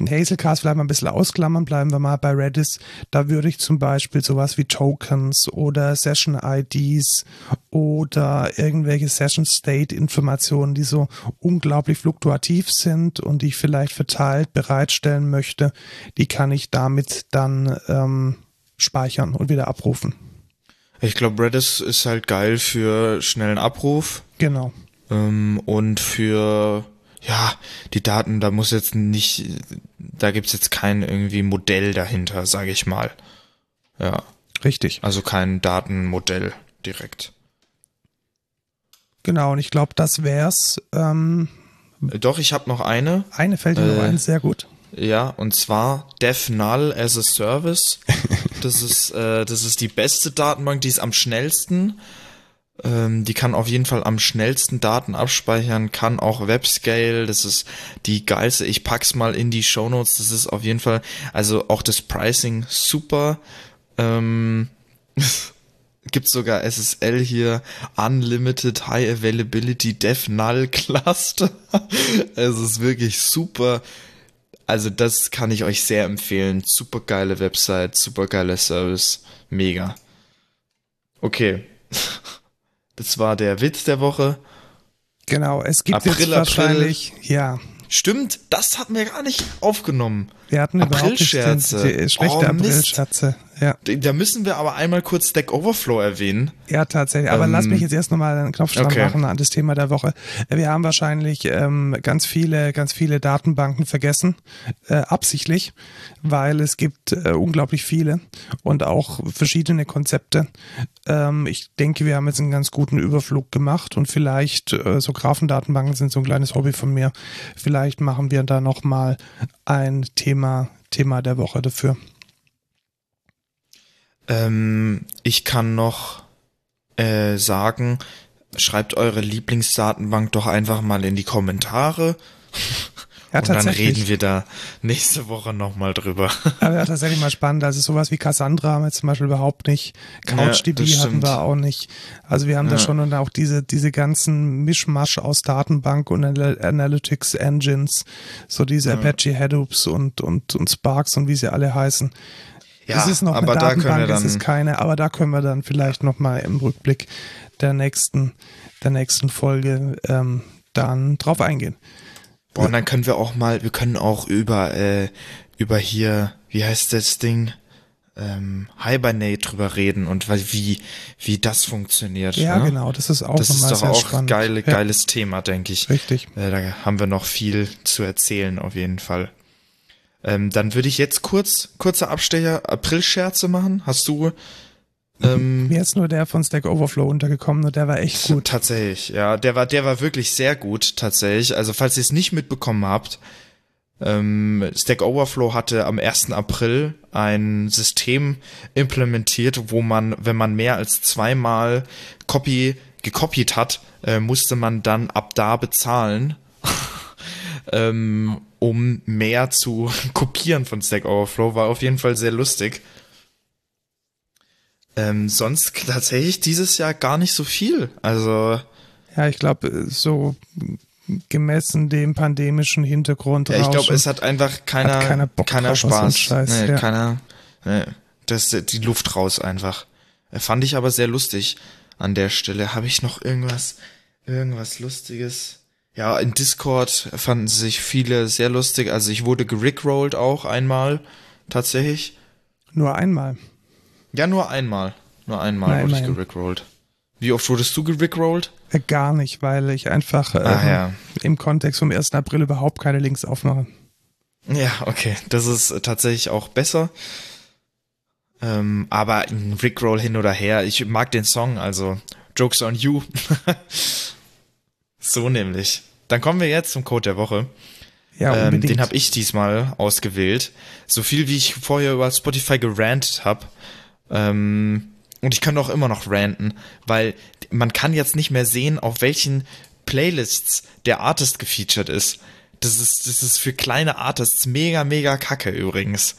Hazelcast vielleicht mal ein bisschen ausklammern, bleiben wir mal bei Redis. Da würde ich zum Beispiel sowas wie Tokens oder Session IDs oder irgendwelche Session State Informationen, die so unglaublich fluktuativ sind und die ich vielleicht verteilt bereitstellen möchte, die kann ich damit dann ähm, speichern und wieder abrufen. Ich glaube, Redis ist halt geil für schnellen Abruf. Genau. Ähm, und für, ja, die Daten, da muss jetzt nicht, da gibt's jetzt kein irgendwie Modell dahinter, sage ich mal. Ja. Richtig. Also kein Datenmodell direkt. Genau, und ich glaube, das wär's. Ähm, Doch, ich habe noch eine. eine fällt dir noch Äh, ein, sehr gut. Ja, und zwar Dev Null as a Service. (laughs) Das ist, äh, das ist die beste Datenbank, die ist am schnellsten. Ähm, die kann auf jeden Fall am schnellsten Daten abspeichern, kann auch Webscale, das ist die geilste. Ich pack's mal in die Shownotes, das ist auf jeden Fall, also auch das Pricing super. Ähm, (laughs) gibt sogar SSL hier, Unlimited High Availability Dev Null Cluster. (laughs) es ist wirklich super. Also das kann ich euch sehr empfehlen. Super geile Website, super geiler Service. Mega. Okay. (laughs) Das war der Witz der Woche. Genau, es gibt April, jetzt April. wahrscheinlich, ja, Stimmt, das hatten wir gar nicht aufgenommen. wir hatten Aprilscherze. die schlechte Oh. Aprilscherze. Ja, Da müssen wir aber einmal kurz Stack Overflow erwähnen. ja, tatsächlich. Aber Ähm, lass mich jetzt erst nochmal einen Knopfschlag okay. machen an das Thema der Woche. Wir haben wahrscheinlich ähm, ganz viele, ganz viele Datenbanken vergessen, äh, absichtlich, weil es gibt äh, unglaublich viele und auch verschiedene Konzepte. Ähm, ich denke, wir haben jetzt einen ganz guten Überflug gemacht und vielleicht, äh, so Graphendatenbanken sind so ein kleines Hobby von mir, vielleicht machen wir da nochmal ein Thema, Thema der Woche dafür. Ähm, ich kann noch äh, sagen, schreibt eure Lieblingsdatenbank doch einfach mal in die Kommentare. (laughs) Ja, und dann reden wir da nächste Woche nochmal drüber. (laughs) Aber ja, tatsächlich mal spannend. Also sowas wie Cassandra haben wir zum Beispiel überhaupt nicht. CouchDB das hatten wir auch nicht. Also wir haben da Ja. schon und auch diese, diese ganzen Mischmasch aus Datenbank und Anal- Analytics Engines, so diese Apache Hadoops und, und, und Sparks und wie sie alle heißen. Es ist noch aber eine da können wir Datenbank, dann, es ist keine, aber da können wir dann vielleicht nochmal im Rückblick der nächsten, der nächsten Folge ähm, dann drauf eingehen. boah, und dann können wir auch mal, wir können auch über, äh, über hier, wie heißt das Ding? Ähm, Hibernate drüber reden und wie, wie das funktioniert. Ja, ne? genau, das ist auch Das ist doch auch spannend. geile, ja, geiles Thema, denke ich. Richtig. Äh, da haben wir noch viel zu erzählen, auf jeden Fall. Ähm, dann würde ich jetzt kurz, kurzer Abstecher, April-Scherze machen. Hast du, ähm, Mir ist nur der von Stack Overflow untergekommen und der war echt gut. Tatsächlich, ja. Der war, der war wirklich sehr gut, tatsächlich. Also, falls ihr es nicht mitbekommen habt, ähm, Stack Overflow hatte am 1. April ein System implementiert, wo man, wenn man mehr als zweimal Copy gekopiert hat, äh, musste man dann ab da bezahlen, (laughs) ähm, um mehr zu (laughs) kopieren von Stack Overflow. War auf jeden Fall sehr lustig. Ähm, sonst tatsächlich dieses Jahr gar nicht so viel. Also, Ja, ich glaube, so gemessen dem pandemischen Hintergrund. ja, ich glaube, es hat einfach keiner, Hat keiner Bock keiner Spaß. Scheiß, nee, ja. keiner, nee, das ist die Luft raus einfach. Äh, Fand ich aber sehr lustig an der Stelle. Habe ich noch irgendwas, irgendwas Lustiges? Ja, in Discord fanden sich viele sehr lustig. Also ich wurde gerickrollt auch einmal, tatsächlich. nur einmal. Ja, nur einmal. Nur einmal Na, wurde ich gerickrollt. Wie oft wurdest du gerickrollt? Äh, Gar nicht, weil ich einfach Ah, ähm, ja. im Kontext vom 1. April überhaupt keine Links aufmache. Ja, okay. Das ist äh, tatsächlich auch besser. Ähm, aber ein Rickroll hin oder her, ich mag den Song, also Jokes on You. (laughs) so nämlich. Dann kommen wir jetzt zum Code der Woche. Ja, ähm, den habe ich diesmal ausgewählt. So viel wie ich vorher über Spotify gerantet habe. Ähm, und ich kann auch immer noch ranten, weil man kann jetzt nicht mehr sehen, auf welchen Playlists der Artist gefeatured ist. Das ist, das ist für kleine Artists mega, mega kacke übrigens.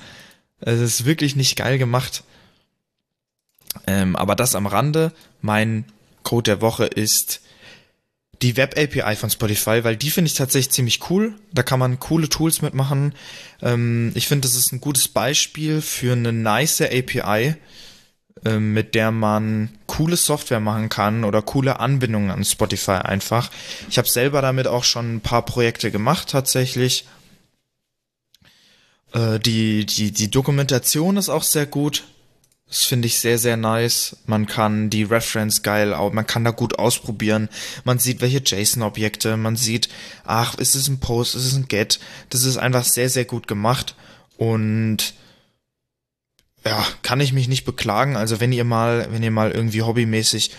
Es ist wirklich nicht geil gemacht. Ähm, aber das am Rande. Mein Code der Woche ist die Web API von Spotify, weil die finde ich tatsächlich ziemlich cool. Da kann man coole Tools mitmachen. Ähm, ich finde, das ist ein gutes Beispiel für eine nice API, ähm, mit der man coole Software machen kann oder coole Anbindungen an Spotify einfach. Ich habe selber damit auch schon ein paar Projekte gemacht tatsächlich. Äh, die, die, die Dokumentation ist auch sehr gut. Das finde ich sehr, sehr nice. Man kann die Reference geil, man kann da gut ausprobieren. Man sieht, welche JSON-Objekte, man sieht, ach, ist es ein Post, ist es ein Get. Das ist einfach sehr, sehr gut gemacht. Und ja, kann ich mich nicht beklagen. Also wenn ihr mal, wenn ihr mal irgendwie hobbymäßig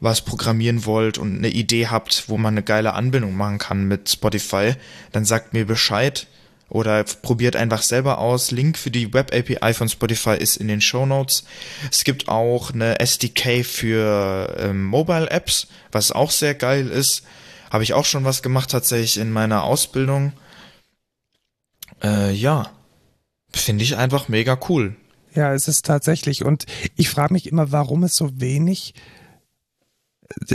was programmieren wollt und eine Idee habt, wo man eine geile Anbindung machen kann mit Spotify, dann sagt mir Bescheid oder probiert einfach selber aus. Link für die Web API von Spotify ist in den Show Notes. Es gibt auch eine SDK für ähm, Mobile Apps, was auch sehr geil ist. Habe ich auch schon was gemacht tatsächlich in meiner Ausbildung. Äh, ja, finde ich einfach mega cool. Ja, es ist tatsächlich. Und ich frage mich immer, warum es so wenig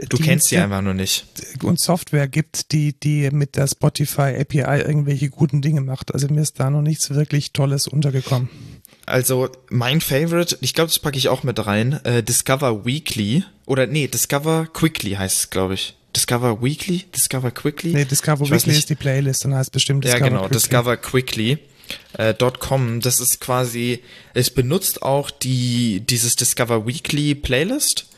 Du kennst sie einfach nur nicht. Und Software gibt, die, die mit der Spotify API irgendwelche guten Dinge macht. Also mir ist da noch nichts wirklich Tolles untergekommen. Also mein Favorite, ich glaube, das packe ich auch mit rein, äh, Discover Weekly. Oder nee, Discover Quickly heißt es, glaube ich. Discover Weekly? Discover Quickly? Nee, Discover ich Weekly ist die Playlist, dann heißt bestimmt Discover Ja, genau, Quickly. Discover Quickly. Äh, .com, das ist quasi, es benutzt auch die, dieses Discover Weekly Playlist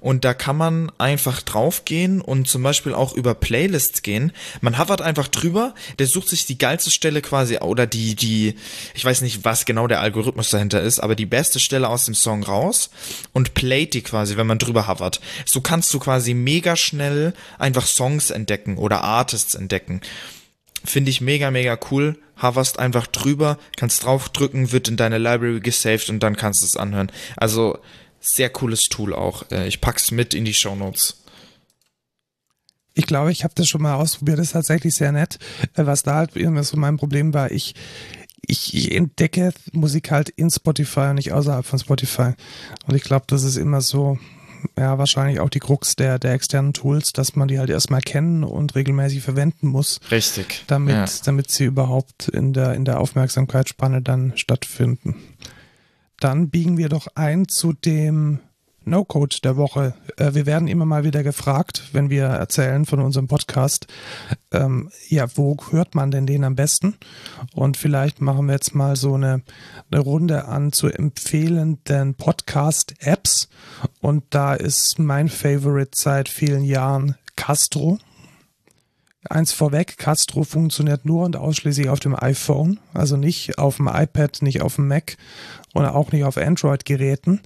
und da kann man einfach draufgehen und zum Beispiel auch über Playlists gehen. Man hovert einfach drüber, der sucht sich die geilste Stelle quasi oder die, die, ich weiß nicht, was genau der Algorithmus dahinter ist, aber die beste Stelle aus dem Song raus und playt die quasi, wenn man drüber hovert. So kannst du quasi mega schnell einfach Songs entdecken oder Artists entdecken. Finde ich mega, mega cool. Hoverst einfach drüber, kannst draufdrücken, wird in deine Library gesaved und dann kannst du es anhören. Also, sehr cooles Tool auch. Äh, ich pack's mit in die Show Notes. Ich glaube, ich habe das schon mal ausprobiert. Das ist tatsächlich sehr nett. Äh, was da halt immer so mein Problem war, ich, ich, ich entdecke Musik halt in Spotify und nicht außerhalb von Spotify. Und ich glaube, das ist immer so, ja, wahrscheinlich auch die Krux der, der externen Tools, dass man die halt erstmal kennen und regelmäßig verwenden muss. Richtig. Damit, ja. damit sie überhaupt in der, in der Aufmerksamkeitsspanne dann stattfinden dann biegen wir doch ein zu dem No-Code der Woche. Äh, wir werden immer mal wieder gefragt, wenn wir erzählen von unserem Podcast, ähm, ja, wo hört man denn den am besten? Und vielleicht machen wir jetzt mal so eine, eine Runde an zu empfehlenden Podcast-Apps. Und da ist mein Favorite seit vielen Jahren Castro. Eins vorweg, Castro funktioniert nur und ausschließlich auf dem iPhone, also nicht auf dem iPad, nicht auf dem Mac oder auch nicht auf Android-Geräten,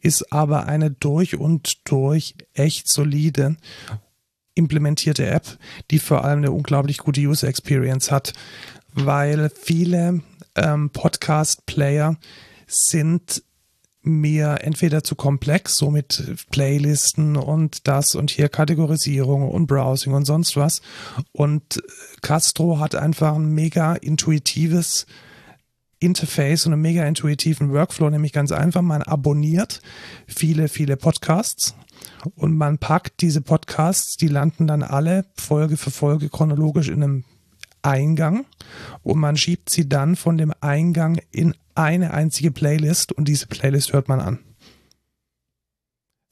ist aber eine durch und durch echt solide implementierte App, die vor allem eine unglaublich gute User Experience hat, weil viele ähm, Podcast-Player sind mir entweder zu komplex, so mit Playlisten und das und hier Kategorisierung und Browsing und sonst was. Und Castro hat einfach ein mega intuitives Interface und einen mega intuitiven Workflow, nämlich ganz einfach, man abonniert viele, viele Podcasts und man packt diese Podcasts, die landen dann alle Folge für Folge chronologisch in einem Eingang und man schiebt sie dann von dem Eingang in eine einzige Playlist und diese Playlist hört man an.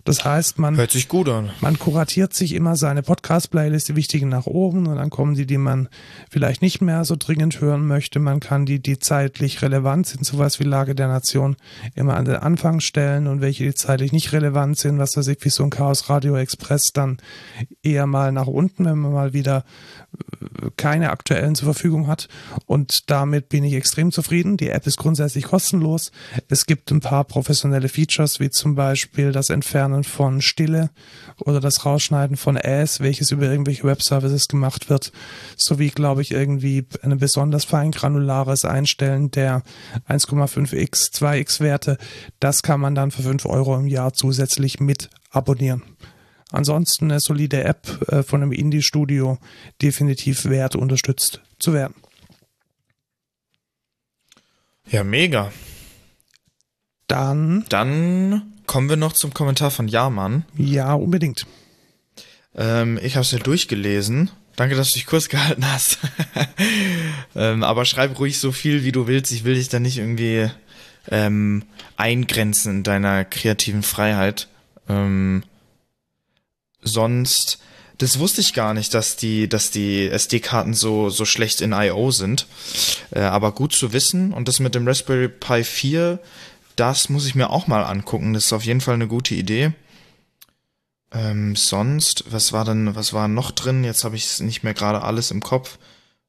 Das heißt, man hört sich gut an. Man kuratiert sich immer seine Podcast-Playlist, die wichtigen nach oben und dann kommen die, die man vielleicht nicht mehr so dringend hören möchte. Man kann die, die zeitlich relevant sind, sowas wie Lage der Nation, immer an den Anfang stellen und welche, die zeitlich nicht relevant sind, was weiß ich, wie so ein Chaos Radio Express dann eher mal nach unten, wenn man mal wieder äh, keine aktuellen zur Verfügung hat. Und damit bin ich extrem zufrieden. Die App ist grundsätzlich kostenlos. Es gibt ein paar professionelle Features, wie zum Beispiel das Entfernen Entfernen von Stille oder das Rausschneiden von Äs, welches über irgendwelche Webservices gemacht wird, sowie, glaube ich, irgendwie ein besonders fein granulares Einstellen der 1,5x, 2x Werte. Das kann man dann für 5 Euro im Jahr zusätzlich mit abonnieren. Ansonsten eine solide App äh, von einem Indie-Studio, definitiv wert, unterstützt zu werden. Ja, mega. Dann. Dann Kommen wir noch zum Kommentar von Jamann. Ja, unbedingt. Ähm, ich habe es ja durchgelesen. Danke, dass du dich kurz (laughs) gehalten hast. ähm, aber schreib ruhig so viel, wie du willst. Ich will dich da nicht irgendwie ähm, eingrenzen in deiner kreativen Freiheit. Ähm, sonst, das wusste ich gar nicht, dass die, dass die SD-Karten so, so schlecht in I.O. sind. Äh, aber gut zu wissen. Und das mit dem Raspberry Pi 4 das muss ich mir auch mal angucken. Das ist auf jeden Fall eine gute Idee. Ähm, sonst, was war denn, was war noch drin? Jetzt habe ich nicht mehr gerade alles im Kopf.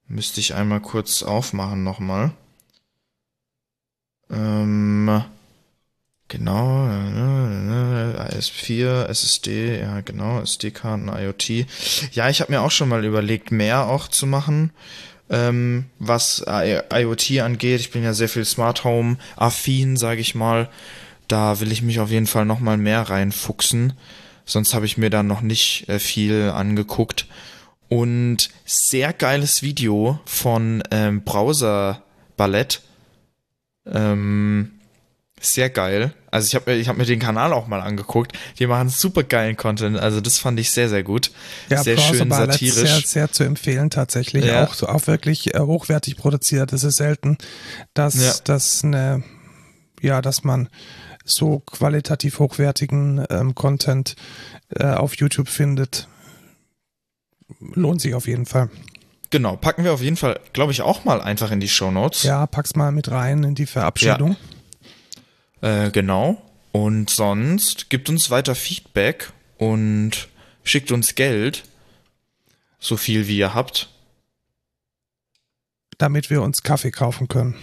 Müsste ich einmal kurz aufmachen nochmal. Ähm, genau, AS4, SSD, ja genau, SD-Karten, IoT. Ja, ich habe mir auch schon mal überlegt, mehr auch zu machen, ähm, was IoT angeht. Ich bin ja sehr viel Smart Home affin, sage ich mal. Da will ich mich auf jeden Fall nochmal mehr reinfuchsen. Sonst habe ich mir da noch nicht äh, viel angeguckt. Und sehr geiles Video von ähm, Browser Ballett. Ähm, sehr geil. Also ich habe ich hab mir den Kanal auch mal angeguckt. Die machen super geilen Content. Also das fand ich sehr, sehr gut. Ja, sehr schön satirisch. Sehr, sehr zu empfehlen tatsächlich. Ja. Auch, so, auch wirklich äh, hochwertig produziert. Es ist selten, dass, Ja. dass eine, ja, dass man so qualitativ hochwertigen ähm, Content äh, auf YouTube findet. Lohnt sich auf jeden Fall. Genau, packen wir auf jeden Fall, glaube ich, auch mal einfach in die Show Notes. Ja, pack's mal mit rein in die Verabschiedung. Äh, genau. Und sonst gibt uns weiter Feedback und schickt uns Geld. So viel wie ihr habt. damit wir uns Kaffee kaufen können.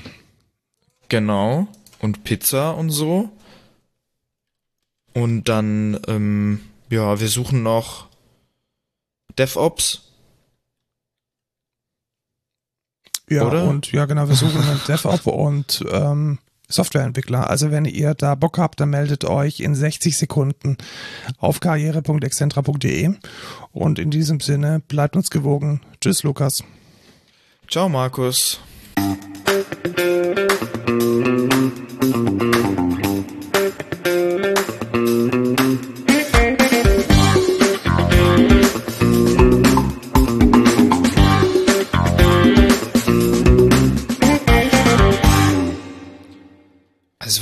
Genau. Und Pizza und so. Und dann, ähm, ja, wir suchen noch DevOps. Ja, Oder? und ja, genau, wir suchen (laughs) DevOps und ähm, Softwareentwickler. Also wenn ihr da Bock habt, dann meldet euch in 60 Sekunden auf karriere.excentra.de und in diesem Sinne bleibt uns gewogen. Tschüss, Lukas. Ciao, Markus.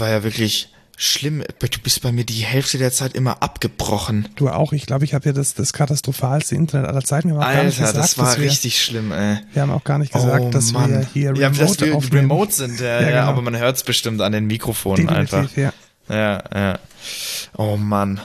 War ja wirklich schlimm. Du bist bei mir die Hälfte der Zeit immer abgebrochen. Du auch, ich glaube, ich habe hier das, das katastrophalste Internet aller Zeiten. Wir haben Alter, gesagt, das war wir, richtig schlimm, ey. wir haben auch gar nicht gesagt, oh, dass Mann. wir hier ja, remote dass wir aufnehmen. remote sind, ja, (laughs) Ja, ja, genau. aber man hört es bestimmt an den Mikrofonen einfach. Definitiv, ja. Ja, ja. Oh Mann.